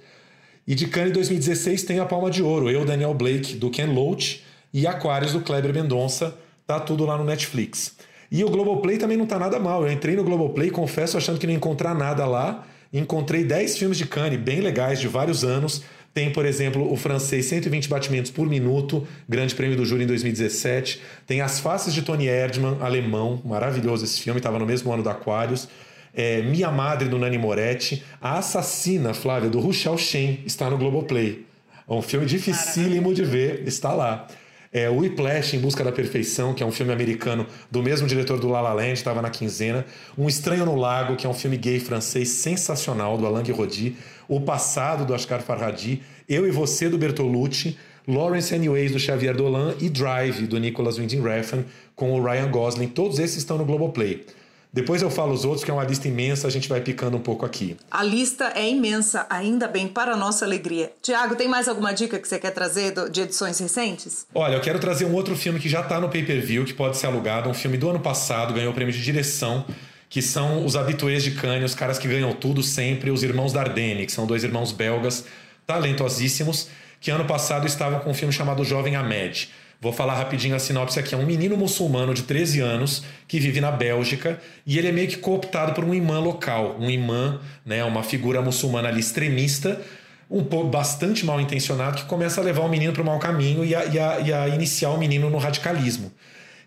E de Cannes 2016 tem a Palma de Ouro, eu, Daniel Blake, do Ken Loach, e Aquários, do Kleber Mendonça. Tá tudo lá no Netflix. E o Globoplay também não tá nada mal. Eu entrei no Globoplay, confesso, achando que não ia encontrar nada lá. Encontrei 10 filmes de Cannes bem legais, de vários anos. Tem, por exemplo, o francês 120 batimentos por minuto, grande prêmio do júri em 2017. Tem As Faces de Tony Erdmann, alemão, maravilhoso esse filme, estava no mesmo ano do Aquários é, Minha Madre, do Nani Moretti. A Assassina, Flávia, do Ruchel Shen, está no Globoplay. É um filme dificílimo de ver, está lá. É, o Whiplash, Em Busca da Perfeição, que é um filme americano do mesmo diretor do La La Land, estava na quinzena. Um Estranho no Lago, que é um filme gay francês sensacional, do Alain Guiraudy. O Passado, do Asghar Farhadi. Eu e Você, do Bertolucci. Lawrence Anyways, do Xavier Dolan. E Drive, do Nicholas Winding Refn, com o Ryan Gosling. Todos esses estão no Globoplay. Depois eu falo os outros, que é uma lista imensa, a gente vai picando um pouco aqui. A lista é imensa, ainda bem, para a nossa alegria. Tiago, tem mais alguma dica que você quer trazer de edições recentes? Olha, eu quero trazer um outro filme que já está no pay-per-view, que pode ser alugado, um filme do ano passado, ganhou o prêmio de direção, que são os habituês de Cannes, os caras que ganham tudo sempre, os irmãos Dardenne, que são dois irmãos belgas talentosíssimos, que ano passado estavam com um filme chamado Jovem Ahmed. Vou falar rapidinho a sinopse aqui. É um menino muçulmano de 13 anos que vive na Bélgica e ele é meio que cooptado por um imã local. Um imã, né, uma figura muçulmana ali extremista, um pouco bastante mal intencionado, que começa a levar o menino para o mau caminho e a, e, a, e a iniciar o menino no radicalismo.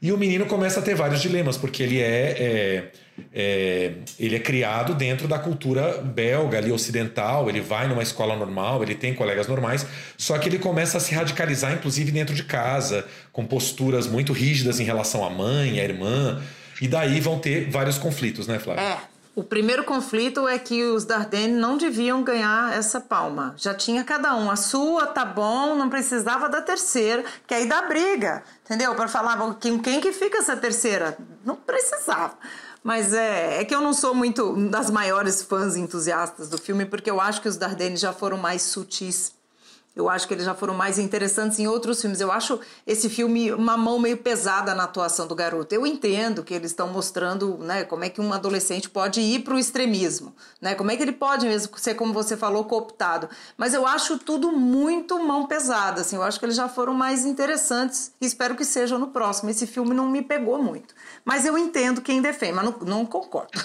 E o menino começa a ter vários dilemas, porque ele é, é, é, ele é criado dentro da cultura belga, ali ocidental, ele vai numa escola normal, ele tem colegas normais, só que ele começa a se radicalizar, inclusive dentro de casa, com posturas muito rígidas em relação à mãe, à irmã, e daí vão ter vários conflitos, né, Flávia? É. O primeiro conflito é que os Dardenne não deviam ganhar essa palma. Já tinha cada um. A sua tá bom, não precisava da terceira, que aí dá briga, entendeu? Para falar quem, quem que fica essa terceira? Não precisava. Mas é, é que eu não sou muito das maiores fãs entusiastas do filme, porque eu acho que os Dardenne já foram mais sutis eu acho que eles já foram mais interessantes em outros filmes. Eu acho esse filme uma mão meio pesada na atuação do garoto. Eu entendo que eles estão mostrando né, como é que um adolescente pode ir para o extremismo, né? como é que ele pode mesmo ser, como você falou, cooptado. Mas eu acho tudo muito mão pesada. Assim, eu acho que eles já foram mais interessantes e espero que sejam no próximo. Esse filme não me pegou muito. Mas eu entendo quem defende, mas não, não concordo.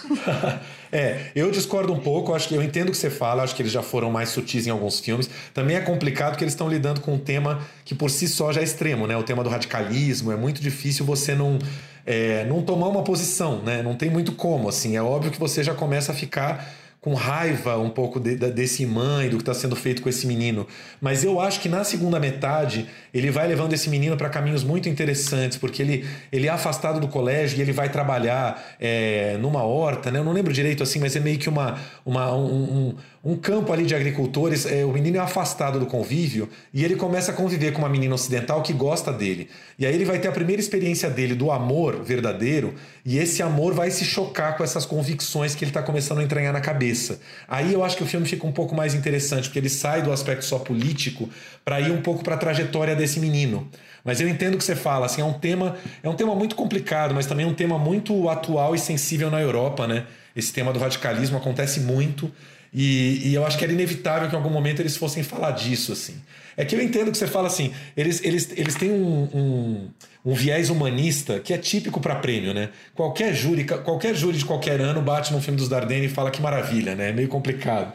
é, eu discordo um pouco. Acho que eu entendo o que você fala. Acho que eles já foram mais sutis em alguns filmes. Também é complicado complicado que eles estão lidando com um tema que por si só já é extremo, né? O tema do radicalismo. É muito difícil você não, é, não tomar uma posição, né? Não tem muito como, assim. É óbvio que você já começa a ficar com raiva um pouco de, de, desse mãe, do que está sendo feito com esse menino. Mas eu acho que na segunda metade ele vai levando esse menino para caminhos muito interessantes, porque ele, ele é afastado do colégio e ele vai trabalhar é, numa horta, né? Eu não lembro direito assim, mas é meio que uma, uma, um, um, um campo ali de agricultores. É, o menino é afastado do convívio e ele começa a conviver com uma menina ocidental que gosta dele. E aí ele vai ter a primeira experiência dele do amor verdadeiro e esse amor vai se chocar com essas convicções que ele está começando a entranhar na cabeça. Aí eu acho que o filme fica um pouco mais interessante, porque ele sai do aspecto só político para ir um pouco para a trajetória desse menino. Mas eu entendo o que você fala, assim, é um tema, é um tema muito complicado, mas também é um tema muito atual e sensível na Europa, né? Esse tema do radicalismo acontece muito. E, e, eu acho que era inevitável que em algum momento eles fossem falar disso, assim. É que eu entendo que você fala assim, eles, eles, eles têm um, um, um viés humanista que é típico para prêmio, né? Qualquer júri, qualquer júri de qualquer ano bate num filme dos Dardenne e fala que maravilha, né? É meio complicado.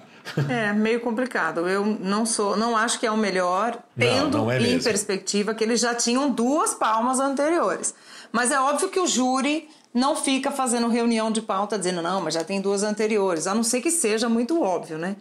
É, meio complicado. Eu não sou, não acho que é o melhor, tendo não, não é em mesmo. perspectiva que eles já tinham duas palmas anteriores. Mas é óbvio que o júri não fica fazendo reunião de pauta dizendo, não, mas já tem duas anteriores, a não ser que seja muito óbvio, né?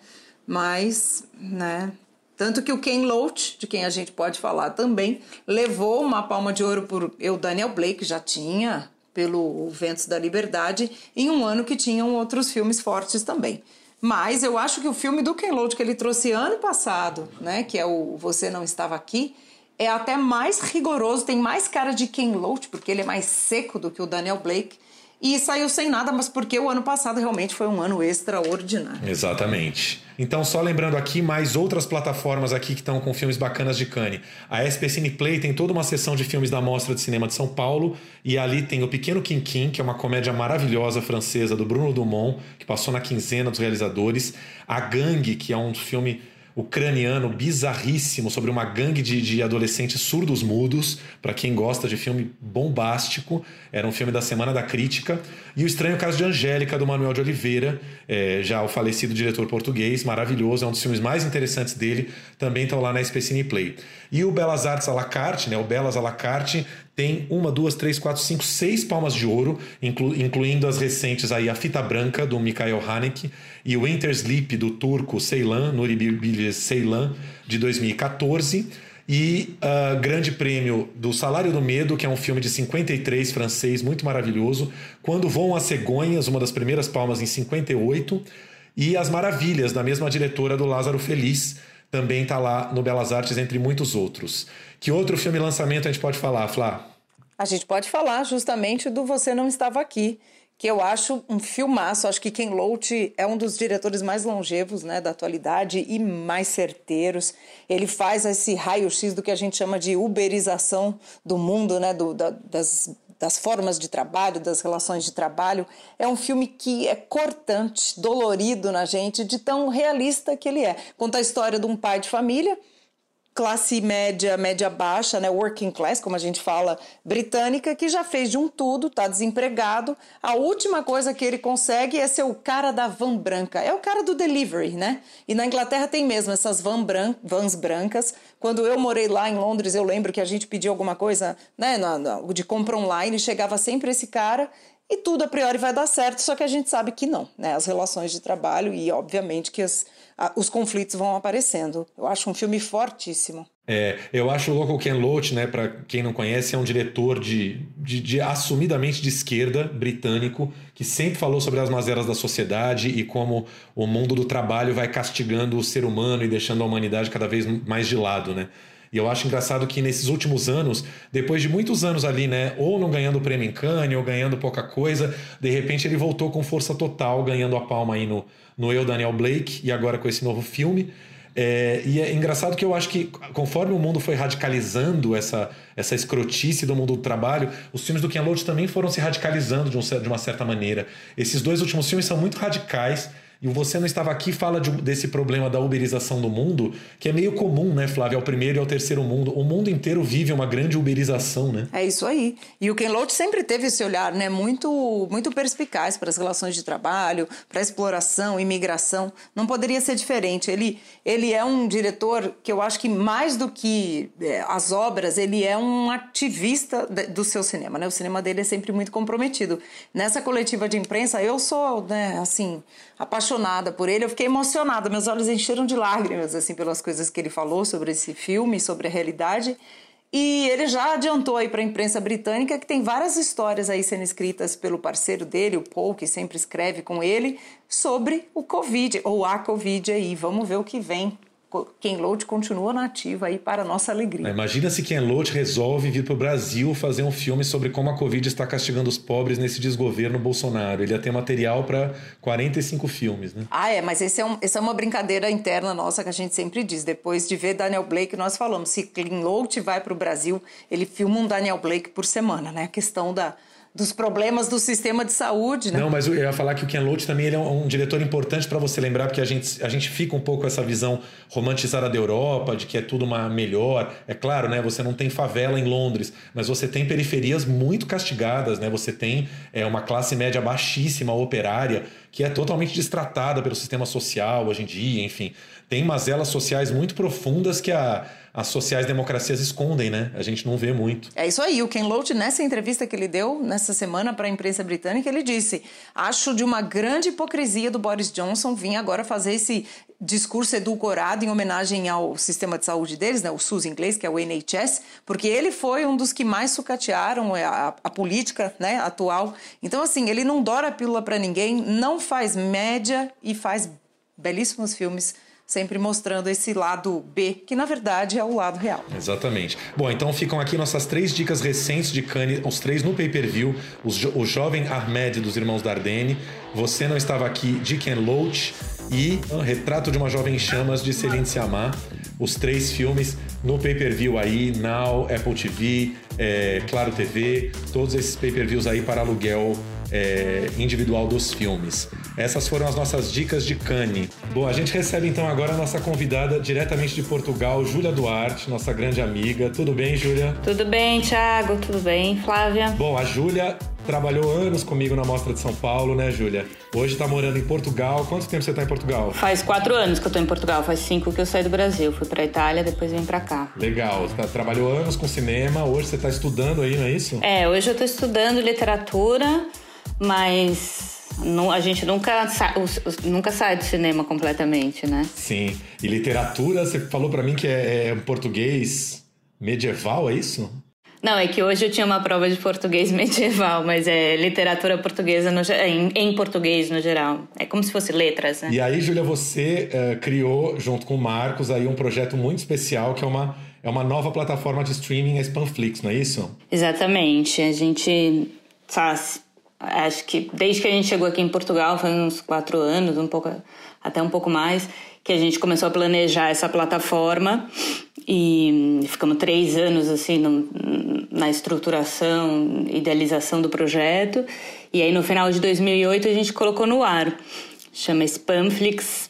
Mas, né? Tanto que o Ken Loach, de quem a gente pode falar também, levou uma palma de ouro por eu, Daniel Blake, já tinha, pelo Ventos da Liberdade, em um ano que tinham outros filmes fortes também. Mas eu acho que o filme do Ken Loach que ele trouxe ano passado, né, que é o Você Não Estava Aqui, é até mais rigoroso, tem mais cara de Ken Loach, porque ele é mais seco do que o Daniel Blake. E saiu sem nada, mas porque o ano passado realmente foi um ano extraordinário. Exatamente. Então, só lembrando aqui, mais outras plataformas aqui que estão com filmes bacanas de Cannes. A SP Play tem toda uma sessão de filmes da Mostra de Cinema de São Paulo. E ali tem O Pequeno Quinquim, que é uma comédia maravilhosa francesa do Bruno Dumont, que passou na quinzena dos realizadores. A Gangue, que é um filme ucraniano bizarríssimo sobre uma gangue de, de adolescentes surdos mudos, para quem gosta de filme bombástico. Era um filme da Semana da Crítica. E O Estranho Caso de Angélica, do Manuel de Oliveira, é, já o falecido diretor português, maravilhoso, é um dos filmes mais interessantes dele, também estão lá na Specine Play. E o Belas Artes à la carte, né, o Belas à la carte, tem uma, duas, três, quatro, cinco, seis palmas de ouro, inclu, incluindo as recentes aí, A Fita Branca, do Mikhail Haneke, e o Winter Sleep, do turco Ceylan, Nuri Bilge Ceylan, de 2014 e uh, Grande Prêmio do Salário do Medo, que é um filme de 53 francês, muito maravilhoso. Quando Vão as Cegonhas, uma das primeiras palmas em 58. E As Maravilhas, da mesma diretora do Lázaro Feliz, também está lá no Belas Artes, entre muitos outros. Que outro filme lançamento a gente pode falar, Flá? A gente pode falar justamente do Você Não Estava Aqui, que eu acho um filmaço. Acho que Ken Loach é um dos diretores mais longevos né, da atualidade e mais certeiros. Ele faz esse raio-x do que a gente chama de uberização do mundo, né, do, da, das, das formas de trabalho, das relações de trabalho. É um filme que é cortante, dolorido na gente, de tão realista que ele é. Conta a história de um pai de família classe média, média baixa, né, working class, como a gente fala, britânica, que já fez de um tudo, está desempregado. A última coisa que ele consegue é ser o cara da van branca. É o cara do delivery, né? E na Inglaterra tem mesmo essas van bran vans brancas. Quando eu morei lá em Londres, eu lembro que a gente pedia alguma coisa, né, de compra online, chegava sempre esse cara e tudo a priori vai dar certo, só que a gente sabe que não, né? As relações de trabalho e, obviamente, que as, a, os conflitos vão aparecendo. Eu acho um filme fortíssimo. É, eu acho louco o Ken Loach, né? Para quem não conhece, é um diretor de, de, de, assumidamente de esquerda britânico que sempre falou sobre as mazelas da sociedade e como o mundo do trabalho vai castigando o ser humano e deixando a humanidade cada vez mais de lado, né? E eu acho engraçado que nesses últimos anos, depois de muitos anos ali, né, ou não ganhando o prêmio em Cannes, ou ganhando pouca coisa, de repente ele voltou com força total, ganhando a palma aí no, no Eu, Daniel Blake, e agora com esse novo filme. É, e é engraçado que eu acho que conforme o mundo foi radicalizando essa, essa escrotice do mundo do trabalho, os filmes do Ken Loach também foram se radicalizando de, um, de uma certa maneira. Esses dois últimos filmes são muito radicais e Você Não Estava Aqui fala de, desse problema da uberização do mundo, que é meio comum, né, Flávia? É o primeiro e é o terceiro mundo. O mundo inteiro vive uma grande uberização, né? É isso aí. E o Ken Loach sempre teve esse olhar, né, muito, muito perspicaz para as relações de trabalho, para a exploração, imigração. Não poderia ser diferente. Ele, ele é um diretor que eu acho que mais do que é, as obras, ele é um ativista do seu cinema, né? O cinema dele é sempre muito comprometido. Nessa coletiva de imprensa, eu sou, né, assim, apaixonada por ele, eu fiquei emocionada, meus olhos encheram de lágrimas assim pelas coisas que ele falou sobre esse filme, sobre a realidade. E ele já adiantou aí para a imprensa britânica que tem várias histórias aí sendo escritas pelo parceiro dele, o Paul, que sempre escreve com ele, sobre o Covid, ou a Covid aí. Vamos ver o que vem Ken Loach continua nativa aí para nossa alegria. Imagina se Ken Loach resolve vir para o Brasil fazer um filme sobre como a Covid está castigando os pobres nesse desgoverno Bolsonaro. Ele ia ter material para 45 filmes, né? Ah, é, mas esse é um, essa é uma brincadeira interna nossa que a gente sempre diz. Depois de ver Daniel Blake, nós falamos, se Ken Loach vai para o Brasil, ele filma um Daniel Blake por semana, né? A questão da dos problemas do sistema de saúde, né? Não, mas eu ia falar que o Ken Loach também ele é um, um diretor importante para você lembrar, porque a gente, a gente fica um pouco com essa visão romantizada da Europa, de que é tudo uma melhor. É claro, né? Você não tem favela em Londres, mas você tem periferias muito castigadas, né? Você tem é, uma classe média baixíssima, operária, que é totalmente destratada pelo sistema social hoje em dia, enfim. Tem mazelas sociais muito profundas que a as sociais-democracias escondem, né? A gente não vê muito. É isso aí. O Ken Loach, nessa entrevista que ele deu nessa semana para a imprensa britânica, ele disse: Acho de uma grande hipocrisia do Boris Johnson vir agora fazer esse discurso edulcorado em homenagem ao sistema de saúde deles, né, o SUS inglês, que é o NHS, porque ele foi um dos que mais sucatearam a, a política né, atual. Então, assim, ele não dora a pílula para ninguém, não faz média e faz belíssimos filmes sempre mostrando esse lado B, que na verdade é o lado real. Exatamente. Bom, então ficam aqui nossas três dicas recentes de Cannes, os três no pay-per-view, o jovem Ahmed dos Irmãos Dardenne, Você Não Estava Aqui, de Ken Loach e Retrato de uma Jovem Chamas, de Celine Sciamma. Os três filmes no pay-per-view aí, Now, Apple TV, é, Claro TV, todos esses pay-per-views aí para aluguel é, individual dos filmes. Essas foram as nossas dicas de Cane. Bom, a gente recebe então agora a nossa convidada diretamente de Portugal, Júlia Duarte, nossa grande amiga. Tudo bem, Júlia? Tudo bem, Thiago? Tudo bem, Flávia? Bom, a Júlia trabalhou anos comigo na Mostra de São Paulo, né, Júlia? Hoje está morando em Portugal. Quanto tempo você está em Portugal? Faz quatro anos que eu estou em Portugal. Faz cinco que eu saí do Brasil. Fui para Itália, depois vim para cá. Legal. Você tá, trabalhou anos com cinema. Hoje você está estudando aí, não é isso? É, hoje eu estou estudando literatura mas não, a gente nunca, sa, nunca sai do cinema completamente, né? Sim. E literatura, você falou para mim que é, é português medieval, é isso? Não, é que hoje eu tinha uma prova de português medieval, mas é literatura portuguesa no, em, em, português no geral. É como se fosse letras, né? E aí, Júlia, você uh, criou, junto com o Marcos, aí um projeto muito especial que é uma, é uma nova plataforma de streaming, a Spanflix, não é isso? Exatamente. A gente sabe, acho que desde que a gente chegou aqui em Portugal, foi uns quatro anos, um pouco, até um pouco mais, que a gente começou a planejar essa plataforma e ficamos três anos assim no, na estruturação, idealização do projeto. E aí no final de 2008 a gente colocou no ar, chama Spamflix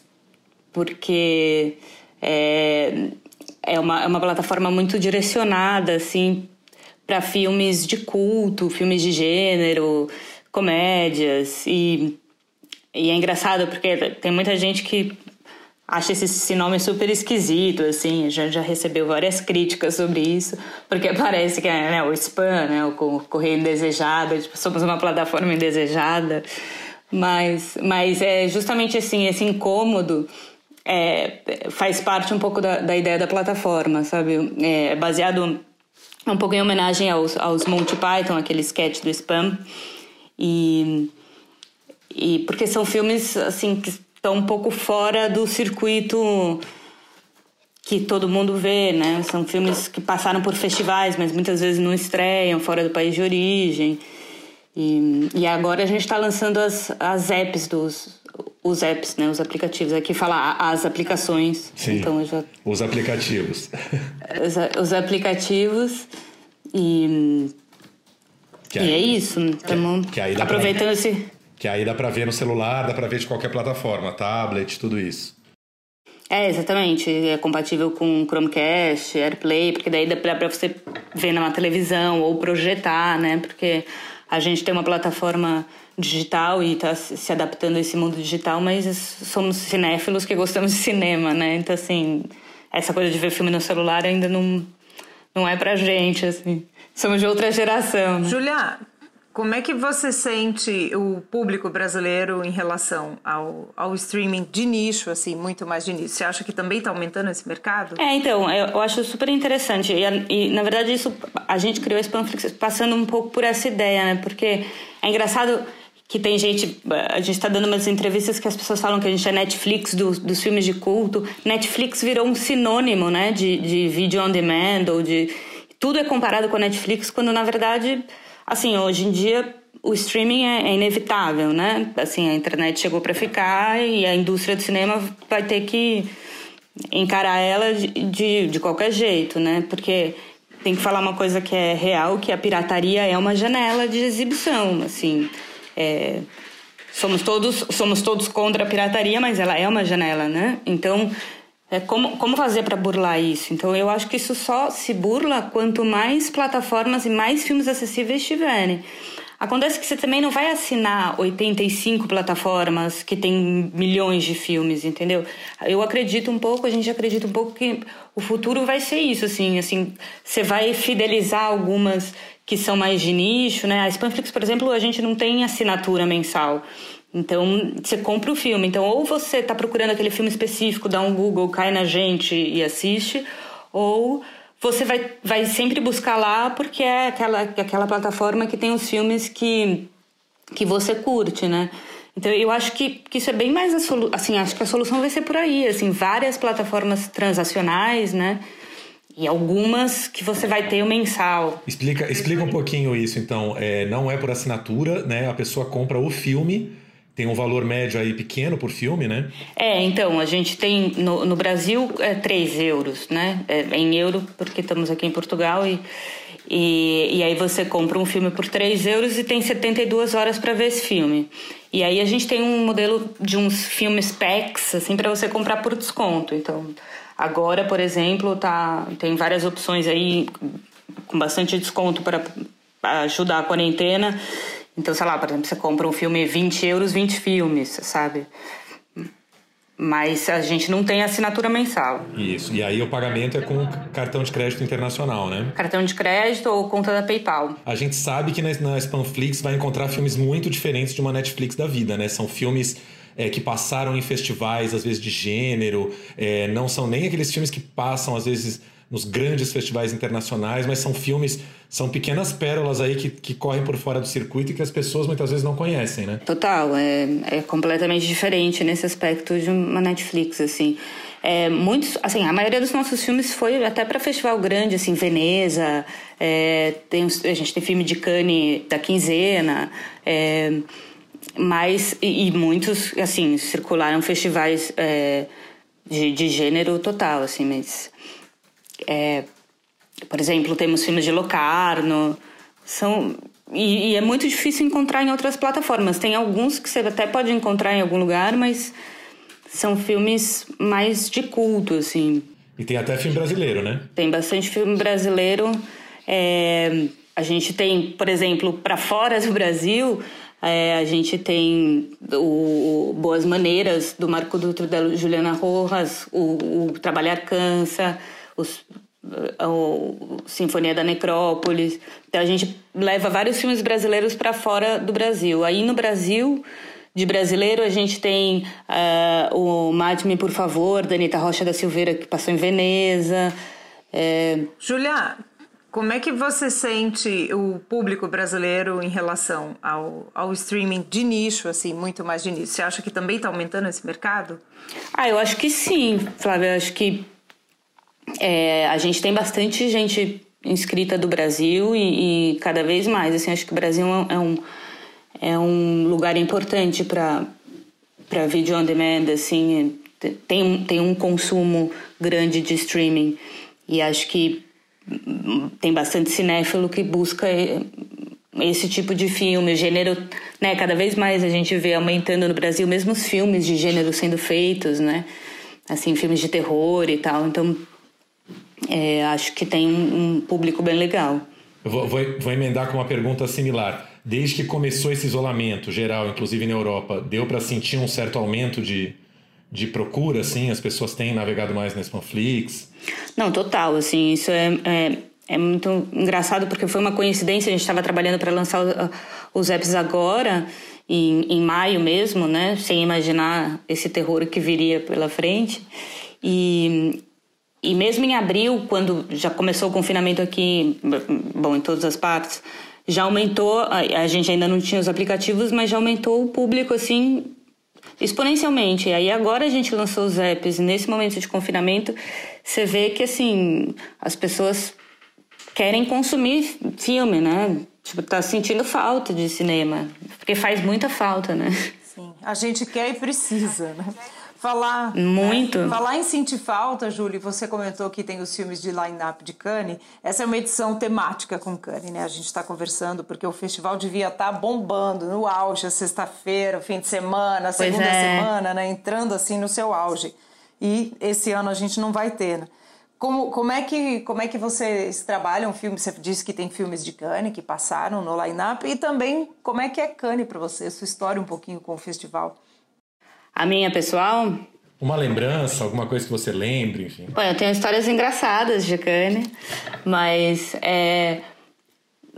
porque é, é uma, é uma plataforma muito direcionada assim para filmes de culto, filmes de gênero, comédias e, e é engraçado porque tem muita gente que acha esse, esse nome super esquisito, assim, já, já recebeu várias críticas sobre isso, porque parece que é né, o spam, né, o correio indesejado, tipo, somos uma plataforma indesejada, mas, mas é justamente assim, esse incômodo é, faz parte um pouco da, da ideia da plataforma, sabe? É baseado um pouco em homenagem aos, aos Monty Python, aquele sketch do spam, e, e porque são filmes assim que estão um pouco fora do circuito que todo mundo vê, né? São filmes que passaram por festivais, mas muitas vezes não estreiam fora do país de origem. E, e agora a gente está lançando as, as apps dos os apps, né? Os aplicativos. Aqui fala as aplicações. Sim. Então já... Os aplicativos. os, os aplicativos e que aí, e é isso, estamos aproveitando pra, esse. Que aí dá para ver no celular, dá para ver de qualquer plataforma, tablet, tudo isso. É, exatamente. É compatível com Chromecast, AirPlay, porque daí dá para você ver numa televisão ou projetar, né? Porque a gente tem uma plataforma digital e está se adaptando a esse mundo digital, mas somos cinéfilos que gostamos de cinema, né? Então, assim, essa coisa de ver filme no celular ainda não, não é pra gente, assim. Somos de outra geração. Né? Julia, como é que você sente o público brasileiro em relação ao, ao streaming de nicho, assim, muito mais de nicho? Você acha que também está aumentando esse mercado? É, então, eu, eu acho super interessante. E, e, na verdade, isso a gente criou esse Panflix passando um pouco por essa ideia, né? Porque é engraçado que tem gente. A gente está dando umas entrevistas que as pessoas falam que a gente é Netflix do, dos filmes de culto. Netflix virou um sinônimo, né? De, de vídeo on demand ou de. Tudo é comparado com a Netflix, quando na verdade Assim, hoje em dia o streaming é, é inevitável, né? Assim, a internet chegou para ficar e a indústria do cinema vai ter que encarar ela de, de, de qualquer jeito, né? Porque tem que falar uma coisa que é real, que a pirataria é uma janela de exibição, assim. É, somos todos somos todos contra a pirataria, mas ela é uma janela, né? Então é, como, como fazer para burlar isso? Então, eu acho que isso só se burla quanto mais plataformas e mais filmes acessíveis tiverem. Acontece que você também não vai assinar 85 plataformas que tem milhões de filmes, entendeu? Eu acredito um pouco, a gente acredita um pouco que o futuro vai ser isso, assim, assim, você vai fidelizar algumas que são mais de nicho, né? A Spanflix, por exemplo, a gente não tem assinatura mensal. Então, você compra o filme. Então, ou você está procurando aquele filme específico, dá um Google, cai na gente e assiste, ou você vai, vai sempre buscar lá porque é aquela, aquela plataforma que tem os filmes que, que você curte, né? Então, eu acho que, que isso é bem mais a. Assim, acho que a solução vai ser por aí. Assim, várias plataformas transacionais, né? E algumas que você vai ter o mensal. Explica, explica um pouquinho isso, então. É, não é por assinatura, né? A pessoa compra o filme tem um valor médio aí pequeno por filme, né? É, então, a gente tem no, no Brasil é 3 euros, né? É, em euro, porque estamos aqui em Portugal e, e, e aí você compra um filme por 3 euros e tem 72 horas para ver esse filme. E aí a gente tem um modelo de uns filmes packs, assim, para você comprar por desconto. Então, agora, por exemplo, tá, tem várias opções aí com bastante desconto para ajudar a quarentena. Então, sei lá, por exemplo, você compra um filme 20 euros, 20 filmes, sabe? Mas a gente não tem assinatura mensal. Isso. E aí o pagamento é com cartão de crédito internacional, né? Cartão de crédito ou conta da PayPal. A gente sabe que na, na Spanflix vai encontrar filmes muito diferentes de uma Netflix da vida, né? São filmes é, que passaram em festivais, às vezes de gênero, é, não são nem aqueles filmes que passam, às vezes, nos grandes festivais internacionais, mas são filmes, são pequenas pérolas aí que, que correm por fora do circuito e que as pessoas muitas vezes não conhecem, né? Total, é, é completamente diferente nesse aspecto de uma Netflix, assim. É, muitos, assim, a maioria dos nossos filmes foi até para festival grande, assim, Veneza, é, tem, a gente tem filme de Cannes da quinzena, é, mas, e, e, muitos, assim, circularam festivais é, de, de gênero total, assim, mas é, por exemplo, temos filmes de Locarno, são e, e, é muito difícil encontrar em outras plataformas. Tem alguns que você até pode encontrar em algum lugar, mas são filmes mais de culto, assim. E tem até filme brasileiro, né? Tem bastante filme brasileiro. É, a gente tem, por exemplo, para fora do Brasil, é, a gente tem o, Boas Maneiras, do Marco Dutra da Juliana Rojas, o, o Trabalhar Cansa, os, o Sinfonia da Necrópolis. Então a gente leva vários filmes brasileiros para fora do Brasil. Aí no Brasil, de brasileiro, a gente tem uh, o Mate-me, por favor, da Anitta Rocha da Silveira, que passou em Veneza. É... Julia, como é que você sente o público brasileiro em relação ao, ao streaming de nicho, assim, muito mais de nicho? Você acha que também está aumentando esse mercado? Ah, eu acho que sim, Flávia. Eu acho que é, a gente tem bastante gente inscrita do Brasil e, e, cada vez mais. Assim, acho que o Brasil é um, é um lugar importante para para vídeo on demand, assim, tem, tem um consumo grande de streaming e acho que tem bastante cinéfilo que busca esse tipo de filme, gênero, né, cada vez mais a gente vê aumentando no Brasil, mesmo os filmes de gênero sendo feitos, né, assim, filmes de terror e tal, então é, acho que tem um, um público bem legal. Eu vou, vou, vou, emendar com uma pergunta similar. Desde que começou esse isolamento geral, inclusive na Europa, deu para sentir um certo aumento de, de procura, assim? As pessoas têm navegado mais na Netflix? Não, total, assim, isso é, é, é, muito engraçado porque foi uma coincidência, a gente estava trabalhando para lançar os apps agora, em, em maio mesmo, né? Sem imaginar esse terror que viria pela frente. E, e mesmo em abril, quando já começou o confinamento aqui, bom, em todas as partes, já aumentou, a, gente ainda não tinha os aplicativos, mas já aumentou o público, assim, exponencialmente. E aí agora a gente lançou os apps, nesse momento de confinamento, você vê que, assim, as pessoas querem consumir filme, né? Tipo, tá sentindo falta de cinema, porque faz muita falta, né? Sim, a gente quer e precisa, né? Falar, Muito. Né? Falar em sentir falta, Júlia, você comentou que tem os filmes de line-up de Cannes. Essa é uma edição temática com Cannes, né? A gente está conversando porque o festival devia estar tá bombando no auge, sexta-feira, fim de semana, segunda é. semana, né? Entrando assim no seu auge. E esse ano a gente não vai ter, né? Como, como, é que, como é que vocês trabalham filmes? Você disse que tem filmes de Cannes que passaram no line-up. E também, como é que é Cannes para você? Sua história um pouquinho com o festival. A minha pessoal? Uma lembrança, alguma coisa que você lembre, enfim. Bom, eu tenho histórias engraçadas de Cane, mas é...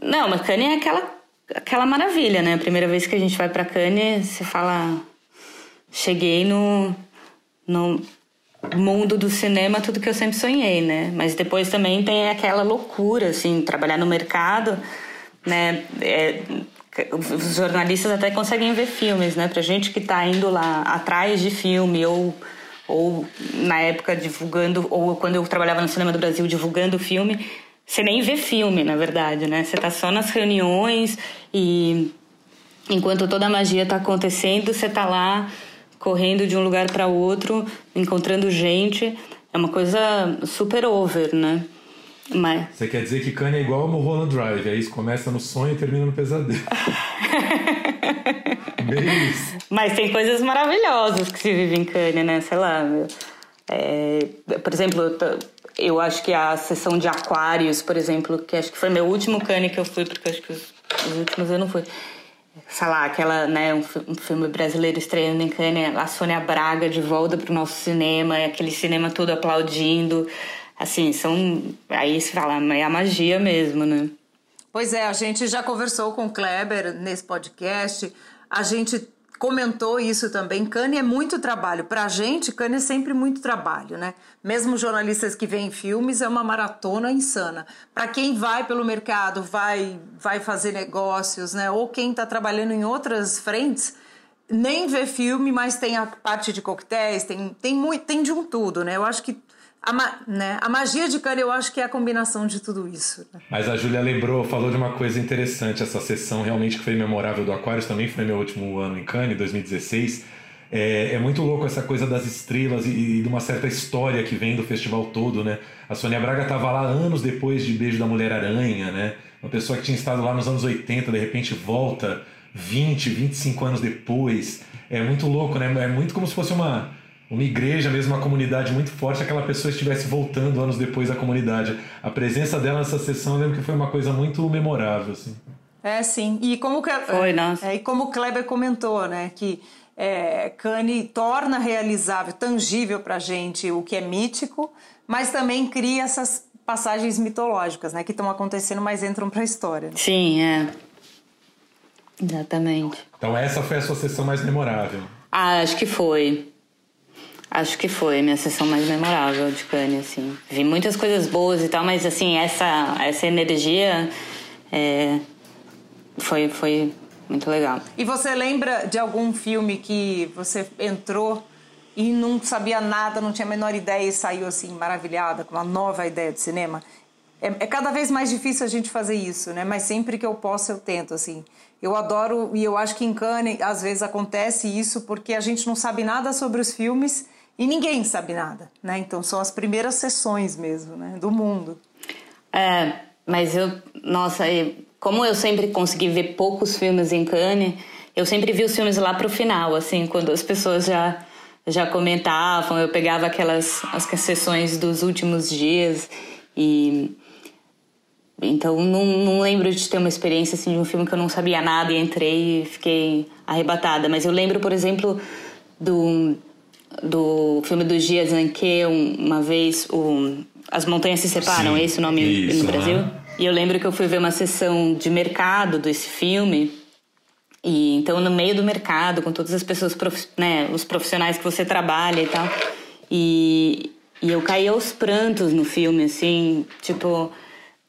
Não, mas Cane é aquela, aquela maravilha, né? A primeira vez que a gente vai para Cane, você fala... Cheguei no, no mundo do cinema, tudo que eu sempre sonhei, né? Mas depois também tem aquela loucura, assim, trabalhar no mercado, né? É, os jornalistas até conseguem ver filmes, né? Pra gente que tá indo lá atrás de filme ou ou na época divulgando ou quando eu trabalhava no cinema do Brasil divulgando filme, você nem vê filme, na verdade, né? Você tá só nas reuniões e enquanto toda a magia tá acontecendo, você tá lá correndo de um lugar para outro, encontrando gente. É uma coisa super over, né? Mas... Você quer dizer que Kanye é igual ao Mulholland Drive, aí isso começa no sonho e termina no pesadelo. Bem isso. Mas tem coisas maravilhosas que se vive em Kanye, né? Sei lá, é, por exemplo, eu acho que a sessão de aquários, por exemplo, que acho que foi meu último Kanye que eu fui, porque acho que os, os últimos eu não fui. Sei lá, aquela, né, um, um filme brasileiro estreando em Cannes, a Sônia Braga de volta pro nosso cinema, aquele cinema todo aplaudindo assim, são. Aí se fala, é a magia mesmo, né? Pois é, a gente já conversou com o Kleber nesse podcast, a gente comentou isso também. Cane é muito trabalho. Pra gente, Cane é sempre muito trabalho, né? Mesmo jornalistas que veem filmes, é uma maratona insana. Para quem vai pelo mercado, vai, vai fazer negócios, né? Ou quem está trabalhando em outras frentes, nem vê filme, mas tem a parte de coquetéis, tem, tem, muito, tem de um tudo, né? Eu acho que a, ma né? a magia de Cannes eu acho que é a combinação de tudo isso. Né? Mas a Júlia lembrou, falou de uma coisa interessante, essa sessão realmente que foi memorável do Aquarius, também foi meu último ano em Cannes, 2016. É, é, muito louco essa coisa das estrelas e, e, de uma certa história que vem do festival todo, né? A Sônia Braga estava lá anos depois de Beijo da Mulher-Aranha, né? Uma pessoa que tinha estado lá nos anos 80, de repente volta 20, 25 anos depois. É muito louco, né? É muito como se fosse uma uma igreja, mesmo uma comunidade muito forte, aquela pessoa estivesse voltando anos depois à comunidade. A presença dela nessa sessão, eu lembro que foi uma coisa muito memorável, assim. É, sim. E como que, foi, nossa. É, e como o Kleber comentou, né, que é, Kanye torna realizável, tangível para gente o que é mítico, mas também cria essas passagens mitológicas, né, que estão acontecendo, mas entram para a história. Sim, é. Exatamente. Então essa foi a sua sessão mais memorável. Ah, acho que foi. Acho que foi a minha sessão mais memorável de Cannes, assim. Vi muitas coisas boas e tal, mas assim, essa, essa energia é, foi, foi muito legal. E você lembra de algum filme que você entrou e não sabia nada, não tinha a menor ideia e saiu assim maravilhada com uma nova ideia de cinema? É, é cada vez mais difícil a gente fazer isso, né? Mas sempre que eu posso eu tento, assim. Eu adoro e eu acho que em Cannes às vezes acontece isso porque a gente não sabe nada sobre os filmes e ninguém sabe nada, né? Então são as primeiras sessões mesmo, né? Do mundo. É, mas eu, nossa, como eu sempre consegui ver poucos filmes em Cannes, eu sempre vi os filmes lá pro final, assim, quando as pessoas já já comentavam, eu pegava aquelas as sessões dos últimos dias e então não, não lembro de ter uma experiência assim de um filme que eu não sabia nada e entrei e fiquei arrebatada, mas eu lembro, por exemplo, do do filme dos dias em que uma vez o, as montanhas se separam, Sim, é esse o nome isso, no Brasil? Né? E eu lembro que eu fui ver uma sessão de mercado desse filme E então no meio do mercado, com todas as pessoas, né, os profissionais que você trabalha e tal. E, e eu caí aos prantos no filme, assim, tipo,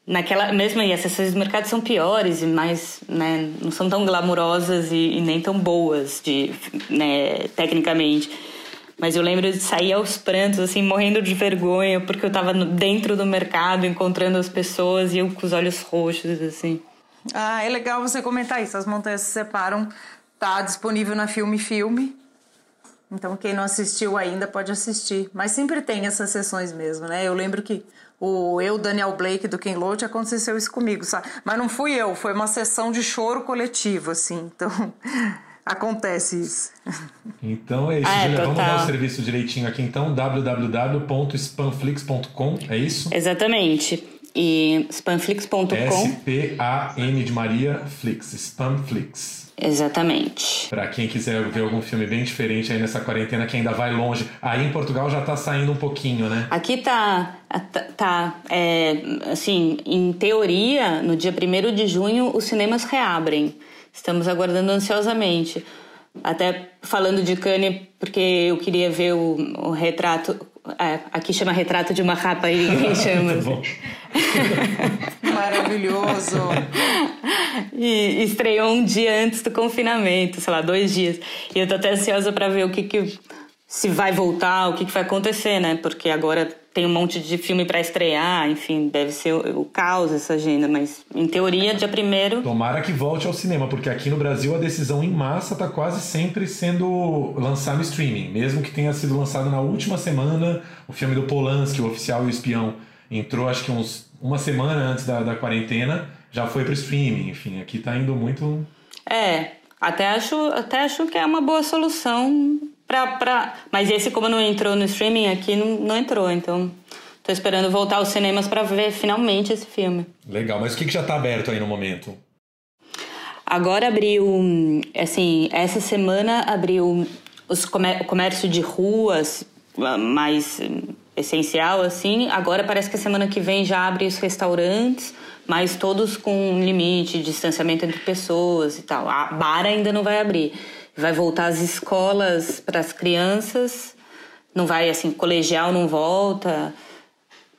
naquela mesmo aí as sessões do mercado são piores e mais né não são tão glamurosas e, e, nem tão boas de né tecnicamente mas eu lembro de sair aos prantos assim morrendo de vergonha porque eu estava dentro do mercado encontrando as pessoas e eu com os olhos roxos assim. Ah é legal você comentar isso. As montanhas se separam tá disponível na filme filme. Então quem não assistiu ainda pode assistir. Mas sempre tem essas sessões mesmo né? Eu lembro que o eu, Daniel Blake, do Ken Loach, aconteceu isso comigo, sabe? Mas não fui eu, foi uma sessão de choro coletivo, assim. Então, acontece isso. Então é isso, ah, é, Julia. Vamos dar o serviço direitinho aqui, então, www.spamflix.com, é isso? Exatamente. E spamflix.com. S-P-A-N de Maria Flix, Spamflix. Exatamente. Para quem quiser ver algum filme bem diferente aí nessa quarentena que ainda vai longe. Aí em Portugal já tá saindo um pouquinho, né? Aqui tá. Tá. tá é, assim, em teoria, no dia 1 de junho, os cinemas reabrem. Estamos aguardando ansiosamente. Até falando de Cannes, porque eu queria ver o, o retrato. É, aqui chama retrato de uma rapariga, chama. Maravilhoso. E estreou um dia antes do confinamento, sei lá, dois dias. E eu tô até ansiosa para ver o que que se vai voltar, o que, que vai acontecer, né? Porque agora tem um monte de filme para estrear, enfim, deve ser o, o, caos essa agenda, mas em teoria, dia primeiro. Tomara que volte ao cinema, porque aqui no Brasil a decisão em massa tá quase sempre sendo lançado no streaming, mesmo que tenha sido lançado na última semana o filme do Polanski, o Oficial e o Espião. Entrou acho que uns uma semana antes da, da quarentena, já foi pro streaming, enfim, aqui tá indo muito. É, até acho, até acho que é uma boa solução pra, pra... Mas esse, como não entrou no streaming, aqui não, não entrou, então. Tô esperando voltar aos cinemas para ver finalmente esse filme. Legal, mas o que, que já tá aberto aí no momento? Agora abriu, assim, essa semana abriu os comér o comércio de ruas mais essencial, assim. Agora parece que a semana que vem já abre os restaurantes, mas todos com limite, distanciamento entre pessoas e tal. A bar ainda não vai abrir. Vai voltar às escolas para as crianças, não vai, assim, colegial não volta.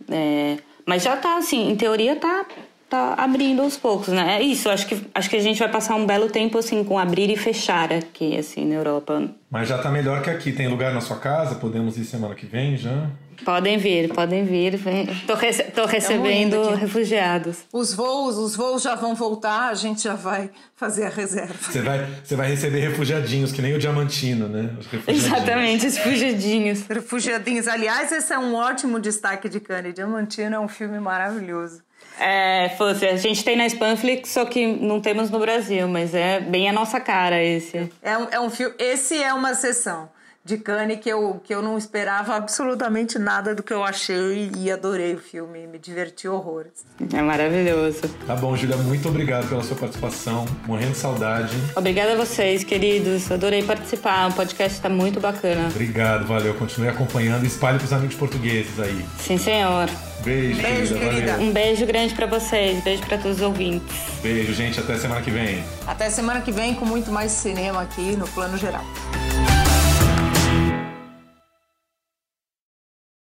É, mas já tá, assim, em teoria tá, tá abrindo aos poucos, né? É isso, acho que, acho que a gente vai passar um belo tempo, assim, com abrir e fechar aqui, assim, na Europa. Mas já tá melhor que aqui. Tem lugar na sua casa? Podemos ir semana que vem já? Podem vir, podem vir. Estou rece recebendo refugiados. Os voos, os voos já vão voltar, a gente já vai fazer a reserva. Você vai, você vai receber refugiadinhos, que nem o Diamantino, né? Exatamente, os refugiadinhos. Refugiadinhos. Aliás, esse é um ótimo destaque de Cannes. Diamantino é um filme maravilhoso. É, fosse, a gente tem na Spanflix, só que não temos no Brasil, mas é bem a nossa cara esse. É um, é um filme. Esse é uma sessão de Cannes que eu, que eu não esperava absolutamente nada do que eu achei e adorei o filme, me diverti horrores. É maravilhoso. Tá bom, Julia, muito obrigado pela sua participação, morrendo de saudade. Obrigada a vocês, queridos, adorei participar, o podcast está muito bacana. Obrigado, valeu, continue acompanhando e espalhe pros amigos portugueses aí. Sim, senhor. Beijo, beijo querida. querida. Um beijo grande para vocês, beijo para todos os ouvintes. Beijo, gente, até semana que vem. Até semana que vem com muito mais cinema aqui no Plano Geral.